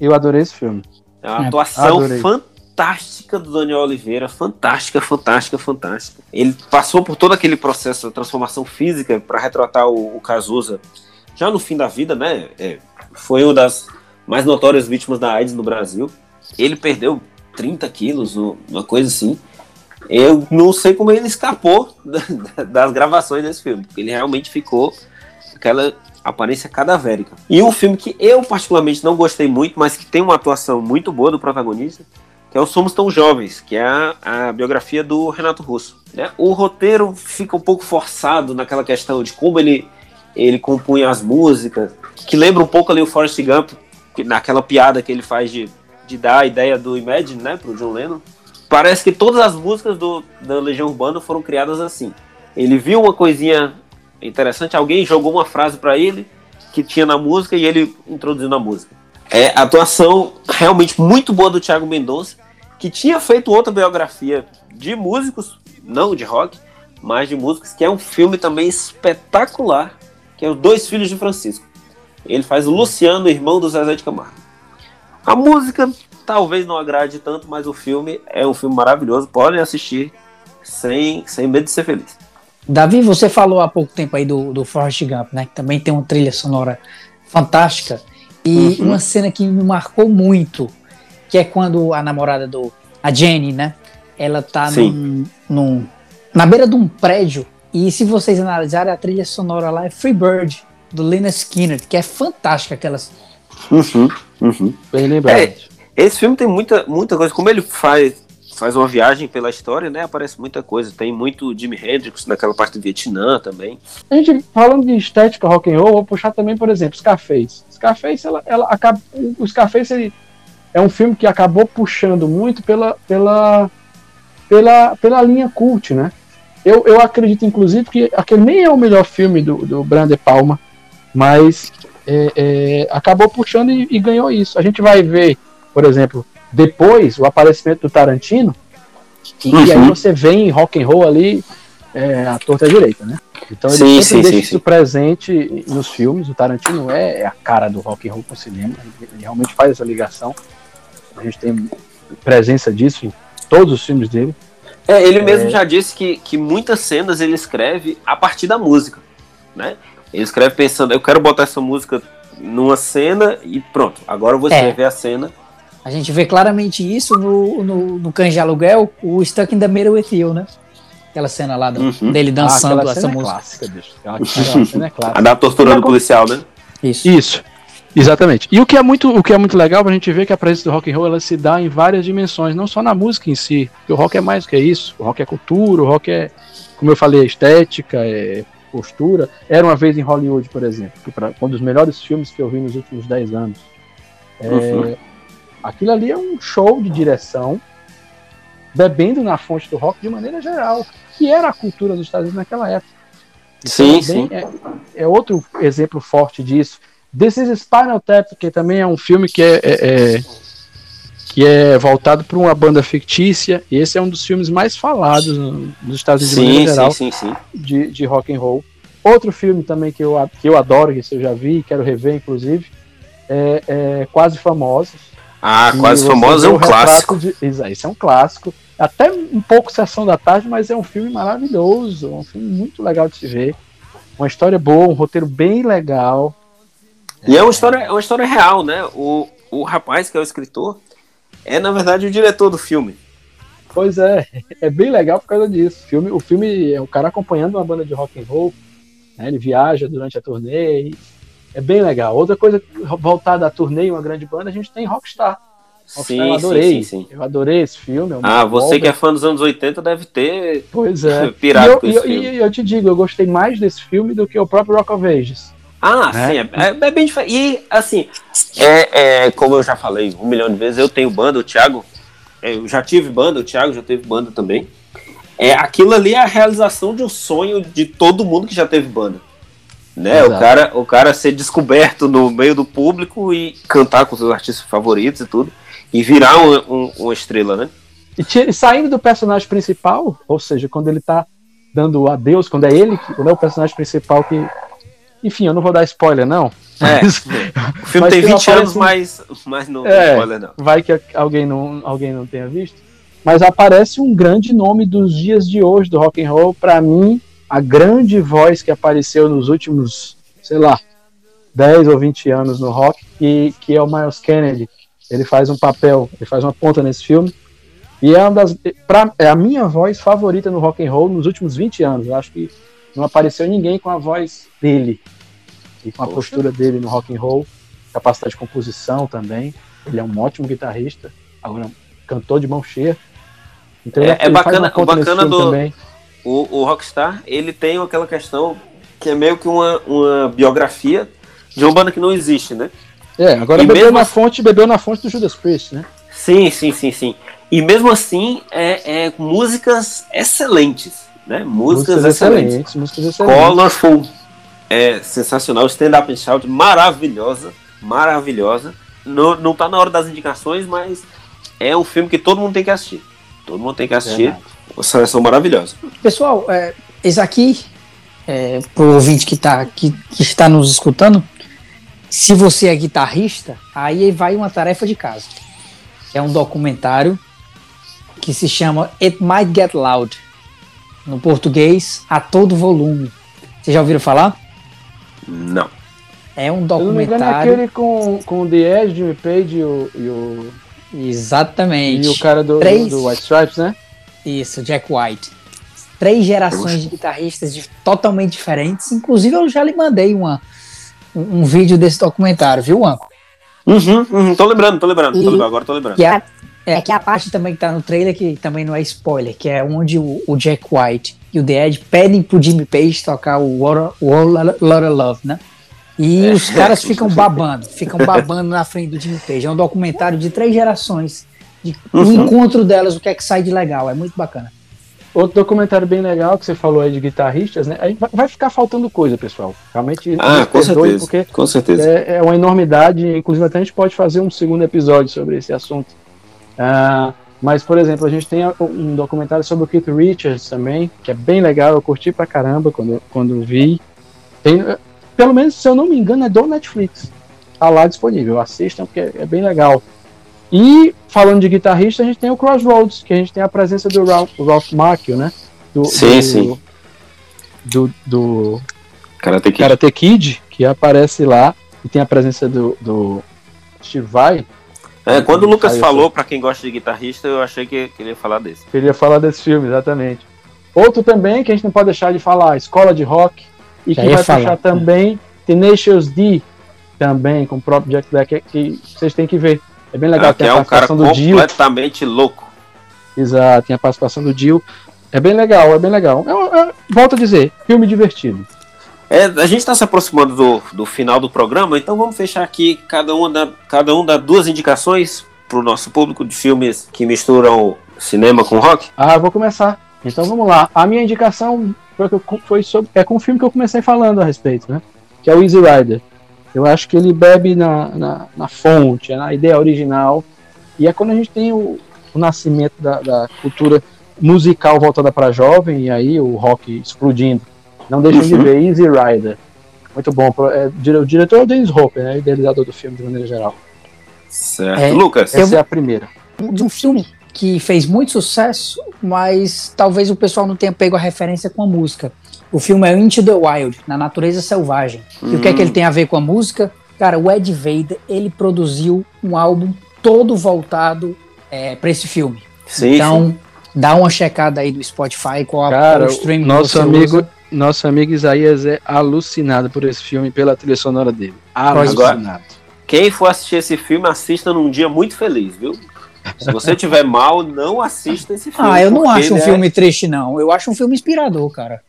Eu adorei esse filme. É uma atuação é, fantástica do Daniel Oliveira, fantástica, fantástica, fantástica. Ele passou por todo aquele processo de transformação física para retratar o, o, Cazuza já no fim da vida, né? É, foi uma das mais notórias vítimas da AIDS no Brasil. Ele perdeu 30 quilos, uma coisa assim. Eu não sei como ele escapou das gravações desse filme, porque ele realmente ficou aquela aparência cadavérica. E um filme que eu particularmente não gostei muito, mas que tem uma atuação muito boa do protagonista, que é o Somos Tão Jovens, que é a, a biografia do Renato Russo. Né? O roteiro fica um pouco forçado naquela questão de como ele, ele compunha as músicas, que lembra um pouco ali o Forrest Gump, naquela piada que ele faz de, de dar a ideia do Imagine, né, pro John Lennon. Parece que todas as músicas do, da Legião Urbana foram criadas assim. Ele viu uma coisinha interessante. Alguém jogou uma frase para ele que tinha na música e ele introduziu na música. É a atuação realmente muito boa do Thiago Mendonça, que tinha feito outra biografia de músicos, não de rock, mas de músicos, que é um filme também espetacular, que é Os Dois Filhos de Francisco. Ele faz o Luciano, irmão do Zezé de Camargo. A música talvez não agrade tanto, mas o filme é um filme maravilhoso. Podem assistir sem, sem medo de ser feliz. Davi, você falou há pouco tempo aí do, do Forrest Gump, né? Que também tem uma trilha sonora fantástica. E uhum. uma cena que me marcou muito, que é quando a namorada do. A Jenny, né? Ela tá num, num, na beira de um prédio. E se vocês analisarem, a trilha sonora lá é Free Bird, do Lena Skinner, que é fantástica aquelas. Uhum, uhum. Bem lembrado. É, esse filme tem muita, muita coisa. Como ele faz faz uma viagem pela história, né? Aparece muita coisa. Tem muito Jimi Hendrix naquela parte do Vietnã também. A gente, falando de estética rock and roll, vou puxar também, por exemplo, Scarface. Scarface, ela, ela acaba, o Scarface ele, é um filme que acabou puxando muito pela, pela, pela, pela linha cult, né? Eu, eu acredito, inclusive, que aquele nem é o melhor filme do, do Brian De Palma, mas é, é, acabou puxando e, e ganhou isso. A gente vai ver, por exemplo, depois o aparecimento do Tarantino, e, uhum. e aí você vê em rock and roll ali é, a torta direita, né? Então ele sim, sempre sim, deixa sim, isso presente nos filmes. O Tarantino é, é, a cara do rock and roll com o cinema. Ele realmente faz essa ligação. A gente tem presença disso em todos os filmes dele. É, ele mesmo é... já disse que, que muitas cenas ele escreve a partir da música, né? Ele escreve pensando, eu quero botar essa música numa cena e pronto, agora eu vou é. escrever a cena a gente vê claramente isso no, no, no Cães de Aluguel, o Stuck in the Middle with You, né? Aquela cena lá do, uhum. dele dançando ah, essa é música. Clássica, bicho. Aquela cena é clássica. A da tortura do policial, né? Isso. Isso. Exatamente. E o que é muito, o que é muito legal a gente ver que a presença do rock and roll ela se dá em várias dimensões, não só na música em si. Porque o rock é mais do que isso. O rock é cultura, o rock é, como eu falei, estética, é postura. Era uma vez em Hollywood, por exemplo, que pra, um dos melhores filmes que eu vi nos últimos 10 anos. É, uhum. Aquilo ali é um show de direção, bebendo na fonte do rock de maneira geral, que era a cultura dos Estados Unidos naquela época. Então, sim, é sim. É, é, outro exemplo forte disso. This is Spinal Tap, que também é um filme que é, é, é que é voltado para uma banda fictícia, e esse é um dos filmes mais falados nos Estados Unidos sim, geral, sim, sim, De, de rock and roll. Outro filme também que eu, que eu adoro, que eu já vi, quero rever, inclusive, é, é Quase Famosos. Ah, Quase Famosos é um clássico. De, esse é um clássico. Até um pouco Sessão da Tarde, mas é um filme maravilhoso. Um filme muito legal de se ver. Uma história boa, um roteiro bem legal. E é uma história, é uma história real, né? O, o rapaz que é o escritor é, na verdade, o diretor do filme. Pois é, é bem legal por causa disso. O filme, o filme é o cara acompanhando uma banda de rock and roll, né? ele viaja durante a turnê, é bem legal. Outra coisa voltada à turnê uma grande banda, a gente tem Rockstar. Rockstar sim, eu adorei. Sim, sim, eu adorei esse filme. É ah, você que é fã dos anos 80 deve ter pois é. pirado e eu, e, filme. E eu te digo, eu gostei mais desse filme do que o próprio Rock of Ages. Ah, né? sim, é, é, é, bem diferente. E, assim, é, é, como eu já falei um milhão de vezes, eu tenho banda, o Thiago, é, eu já tive banda, o Thiago já teve banda também. É, aquilo ali é a realização de um sonho de todo mundo que já teve banda. Né? O cara, o cara ser descoberto no meio do público e cantar com seus artistas favoritos e tudo. E virar um, um, uma estrela, né? E saindo do personagem principal, ou seja, quando ele tá dando adeus, quando é ele, quando é o personagem principal que enfim, eu não vou dar spoiler, não. É, o filme tem 20 anos, mas, mas não é, spoiler, não. Vai que alguém não, alguém não tenha visto. Mas aparece um grande nome dos dias de hoje do rock and roll. Para mim, a grande voz que apareceu nos últimos, sei lá, 10 ou 20 anos no rock, que, que é o Miles Kennedy. Ele faz um papel, ele faz uma ponta nesse filme. E é uma das. Pra, é a minha voz favorita no rock and roll nos últimos 20 anos. Eu acho que não apareceu ninguém com a voz dele e com a Poxa. postura dele no rock and roll, capacidade de composição também. Ele é um ótimo guitarrista, agora cantor de mão cheia. Então é, é bacana, o bacana do também. O, o Rockstar, ele tem aquela questão que é meio que uma, uma biografia de uma banda que não existe, né? É, agora e bebeu mesmo... na fonte, bebeu na fonte do Judas Priest, né? Sim, sim, sim, sim. E mesmo assim, é, é músicas excelentes né? Músicas, músicas excelentes. excelentes. Músicas excelentes. Colorful. É sensacional. Stand-up shout maravilhosa. Maravilhosa. Não, não tá na hora das indicações, mas é um filme que todo mundo tem que assistir. Todo mundo tem que assistir. É uma seleção maravilhosa. Pessoal, é, esse aqui, é, pro ouvinte que, tá, que, que está nos escutando, se você é guitarrista, aí vai uma tarefa de casa. É um documentário que se chama It Might Get Loud no português a todo volume. Vocês já ouviram falar? Não. É um documentário. Se não me engano, é aquele com, com o The Edge, Jimmy Page e o, e o. Exatamente. E o cara do, Três... do, White Stripes, né? Isso, Jack White. Três gerações de guitarristas de, totalmente diferentes. Inclusive, eu já lhe mandei uma, um, um vídeo desse documentário, viu, Anco? Uhum, uhum, tô lembrando, tô lembrando, e, tô lembrando agora tô lembrando. Que é é que a parte também que tá no trailer, que também não é spoiler, que é onde o, o Jack White e o The Edge pedem pro Jimmy Page tocar o What a Love, né? E é, os caras ficam babando, ficam babando na frente do Jimmy Page. É um documentário de três gerações, de uhum. o encontro delas, o que é que sai de legal, é muito bacana. Outro documentário bem legal que você falou aí de guitarristas, né? Aí vai ficar faltando coisa, pessoal. Realmente. Ah, com certeza. Porque com certeza. É, é, uma enormidade. Inclusive, até a gente pode fazer um segundo episódio sobre esse assunto. Uh, mas, por exemplo, a gente tem um documentário sobre o Keith Richards também, que é bem legal, eu curti pra caramba quando, quando vi. Tem, pelo menos, se eu não me engano, é do Netflix. Tá lá disponível, assistam porque é, é bem legal. E, falando de guitarrista, a gente tem o Crossroads, que a gente tem a presença do Ralph, Ralph Macchio, né? Do, sim, do, sim. Do, do Karate Kid. Karate Kid, que aparece lá, e tem a presença do, do Steve Vai, é, quando o Lucas falou, para quem gosta de guitarrista, eu achei que, que ele ia falar desse. Queria falar desse filme, exatamente. Outro também que a gente não pode deixar de falar, Escola de Rock, e Já que vai falar. puxar também Tenacious D, também, com o próprio Jack Black, que vocês têm que ver. É bem legal. Ah, tem a participação é um cara do completamente louco. Exato, tem a participação do Dio. É bem legal, é bem legal. É, é, volto a dizer, filme divertido. É, a gente está se aproximando do, do final do programa, então vamos fechar aqui cada, uma da, cada um dá duas indicações para o nosso público de filmes que misturam cinema com rock. Ah, vou começar. Então vamos lá. A minha indicação foi, foi sobre, é com o filme que eu comecei falando a respeito, né? Que é o Easy Rider. Eu acho que ele bebe na, na, na fonte, na ideia original. E é quando a gente tem o, o nascimento da, da cultura musical voltada para jovem e aí o rock explodindo Não deixem de Uhum. ver Easy Rider. Muito bom. É, o diretor é o Dennis Hopper, né? Idealizador do filme de maneira geral. Certo. É, Lucas, Eu Essa vou- é a primeira. de um filme que fez muito sucesso, mas talvez o pessoal não tenha pego a referência com a música. O filme é Into the Wild, na natureza selvagem. E o que é que ele tem a ver com a música? Cara, o Ed Vader, ele produziu um álbum todo voltado é, para esse filme. sim, então, dá uma checada aí do Spotify com a Cara, o stream que nosso amigo, usa. nosso amigo Isaías é alucinado por esse filme pela trilha sonora dele. Pois Alucinado. Quem for assistir esse filme, assista num dia muito feliz, viu? Se você tiver mal, não assista esse filme. Ah, eu não acho um é- filme triste, não. Eu acho um filme inspirador, cara.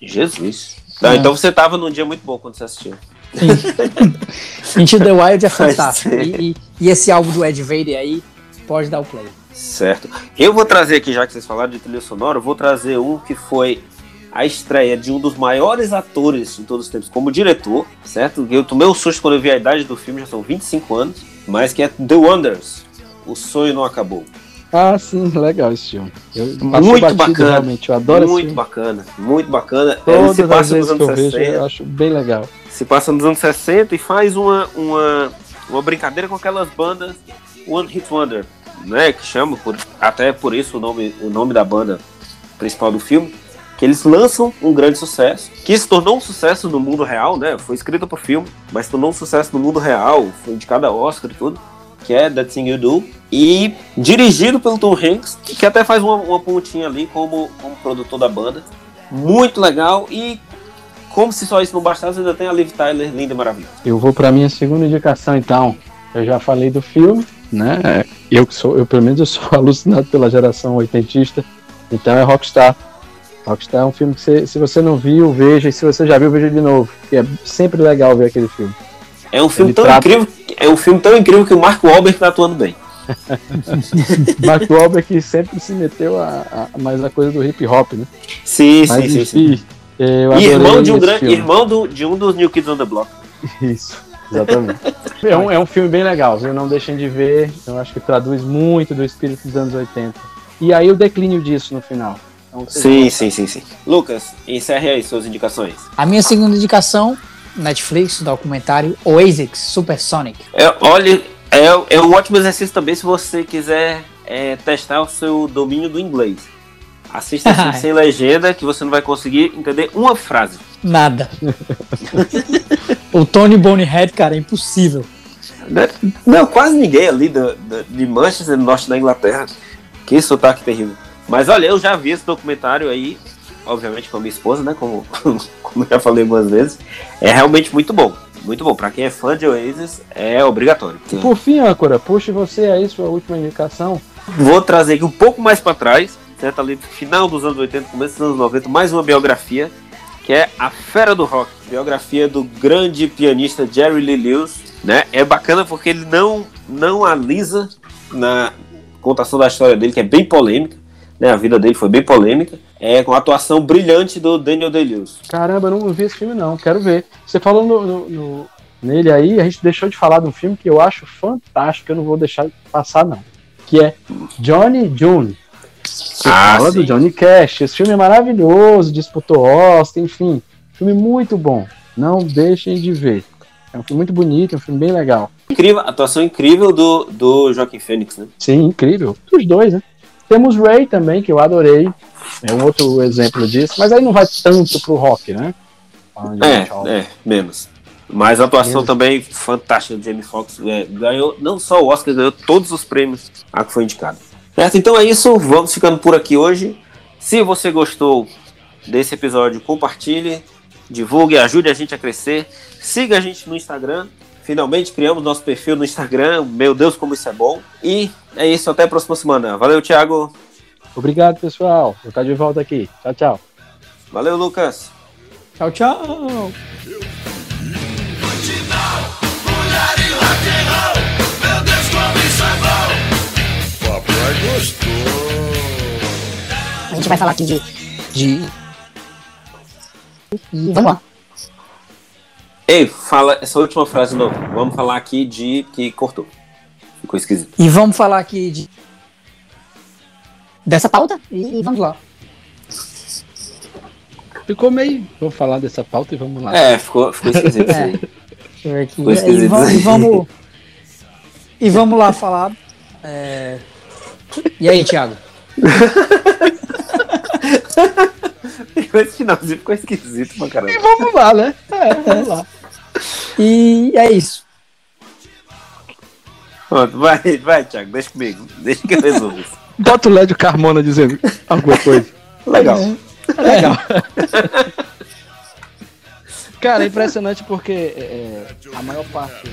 Jesus. Tá, É. Então você tava num dia muito bom quando você assistiu. Into the Wild é fantástico. E, e- e esse álbum do Ed Vader aí, pode dar o play. Certo. Eu vou trazer aqui, já que vocês falaram de trilha sonora, eu vou trazer um que foi a estreia de um dos maiores atores de todos os tempos como diretor, certo? Eu tomei um susto quando eu vi a idade do filme, já são 25 anos, mas que é The Wonders. O sonho não acabou. Ah, sim, legal esse filme. Muito batido, bacana. Realmente, eu adoro esse muito bacana, muito bacana. Ele Todas se as vezes que eu vejo, 60. eu acho bem legal. se passa nos anos 60 e faz uma, uma, uma brincadeira com aquelas bandas One Hit Wonder, né? Que chama, por, até por isso o nome, o nome da banda principal do filme, que eles lançam um grande sucesso, que se tornou um sucesso no mundo real, né? Foi escrito pro filme, mas se tornou um sucesso no mundo real, foi indicado a Oscar e tudo, que é That Thing You Do, e dirigido pelo Tom Hanks, que até faz uma, uma pontinha ali como, como produtor da banda. Muito legal e como se só isso não bastasse, ainda tem a Liv Tyler, linda e maravilhosa. Eu vou pra minha segunda indicação, então. Eu já falei do filme, né? Eu que sou, eu pelo menos eu sou alucinado pela geração oitentista. Então é Rockstar. Rockstar é um filme que você, se você não viu, veja, e se você já viu, veja de novo. É sempre legal ver aquele fili É um filme Ele tão trata- incrível, é um filme tão incrível que o Mark Wahlberg tá atuando bem. Mark Wahlberg que sempre se meteu a, a mais a coisa do hip hop, né? Sim, Mas sim, sim, E irmão de um grande, filme. irmão do, de um dos New Kids on the Block. Isso, exatamente. é, um, é um filme bem legal, viu? Não deixem de ver. Eu acho que traduz muito do espírito dos anos 80. E aí o declínio disso no final. Então, Sim, sim, sim, sim. Lucas, encerre aí suas indicações. A minha segunda indicação, Netflix, documentário Oasis Supersonic. É, olha, é, é um ótimo exercício também se você quiser é, testar o seu domínio do inglês. Assista assim, sem legenda, que você não vai conseguir entender uma frase. Nada. o Tony Bonehead, cara, é impossível. Né? Não, quase ninguém ali do, do- de Manchester, no norte da Inglaterra. Que sotaque terrível. Mas olha, eu já vi esse documentário aí, obviamente com a minha esposa, né? Como, como já falei algumas vezes. É realmente muito bom. Muito bom. Pra quem é fã de Oasis, é obrigatório. E por fim, Âncora, puxe você aí sua última indicação. Vou trazer aqui um pouco mais pra trás, certo? Ali, final dos anos 80, começo dos anos 90, mais uma biografia, que é A Fera do Rock. Biografia do grande pianista Jerry Lee Lewis, né? É bacana porque ele não, não alisa na contação da história dele, que é bem polêmica, né? A vida dele foi bem polêmica. É com a atuação brilhante do Daniel Day-Lewis. Caramba, eu não vi esse filme não, quero ver. Você falou no, no- no- nele aí, a gente deixou de falar de um filme que eu acho fantástico, que eu não vou deixar passar não. Que é Johnny June. Você Ah, fala sim. do Johnny Cash. Esse filme é maravilhoso, disputou Oscar, enfim. Filme muito bom. Não deixem de ver. É um filme muito bonito, é um filme bem legal. Incrível, atuação incrível do, do Joaquim Fênix, né? Sim, incrível. Os dois, né? Temos Ray também, que eu adorei. É um outro exemplo disso. Mas aí não vai tanto pro rock, né? É, é, menos. Mas a atuação Menos. também fantástica do Jamie Foxx. é, ganhou não só o Oscar, ganhou todos os prêmios a que foi indicado. Certo? Então é isso. Vamos ficando por aqui hoje. Se você gostou desse episódio, compartilhe, divulgue, ajude a gente a crescer. Siga a gente no Instagram. Finalmente criamos nosso perfil no Instagram. Meu Deus, como isso é bom. E é isso. Até a próxima semana. Valeu, Thiago. Obrigado, pessoal. Vou estar de volta aqui. Tchau, tchau. Valeu, Lucas. Tchau, tchau. Papai gostou. A gente vai falar aqui de. de... E vamos lá. Ei, fala essa última frase de novo. Vamos falar aqui de que cortou. Ficou esquisito. E vamos falar aqui de. dessa pauta e, e vamos lá. Ficou meio. Vamos falar dessa pauta e vamos lá. É, ficou, ficou esquisito isso É. aí. Ver aqui. Ficou E esquisito. vamos, e vamos, e vamos lá falar. é, E aí, Thiago? Esse finalzinho ficou esquisito pra caramba. E vamos lá, né? É, vamos lá. E é isso. Pronto, vai, vai, Thiago, deixa comigo. Deixa que eu resolvo isso. Bota o Lédio Carmona dizendo alguma coisa. Legal. Legal. Cara, é impressionante porque é, a maior parte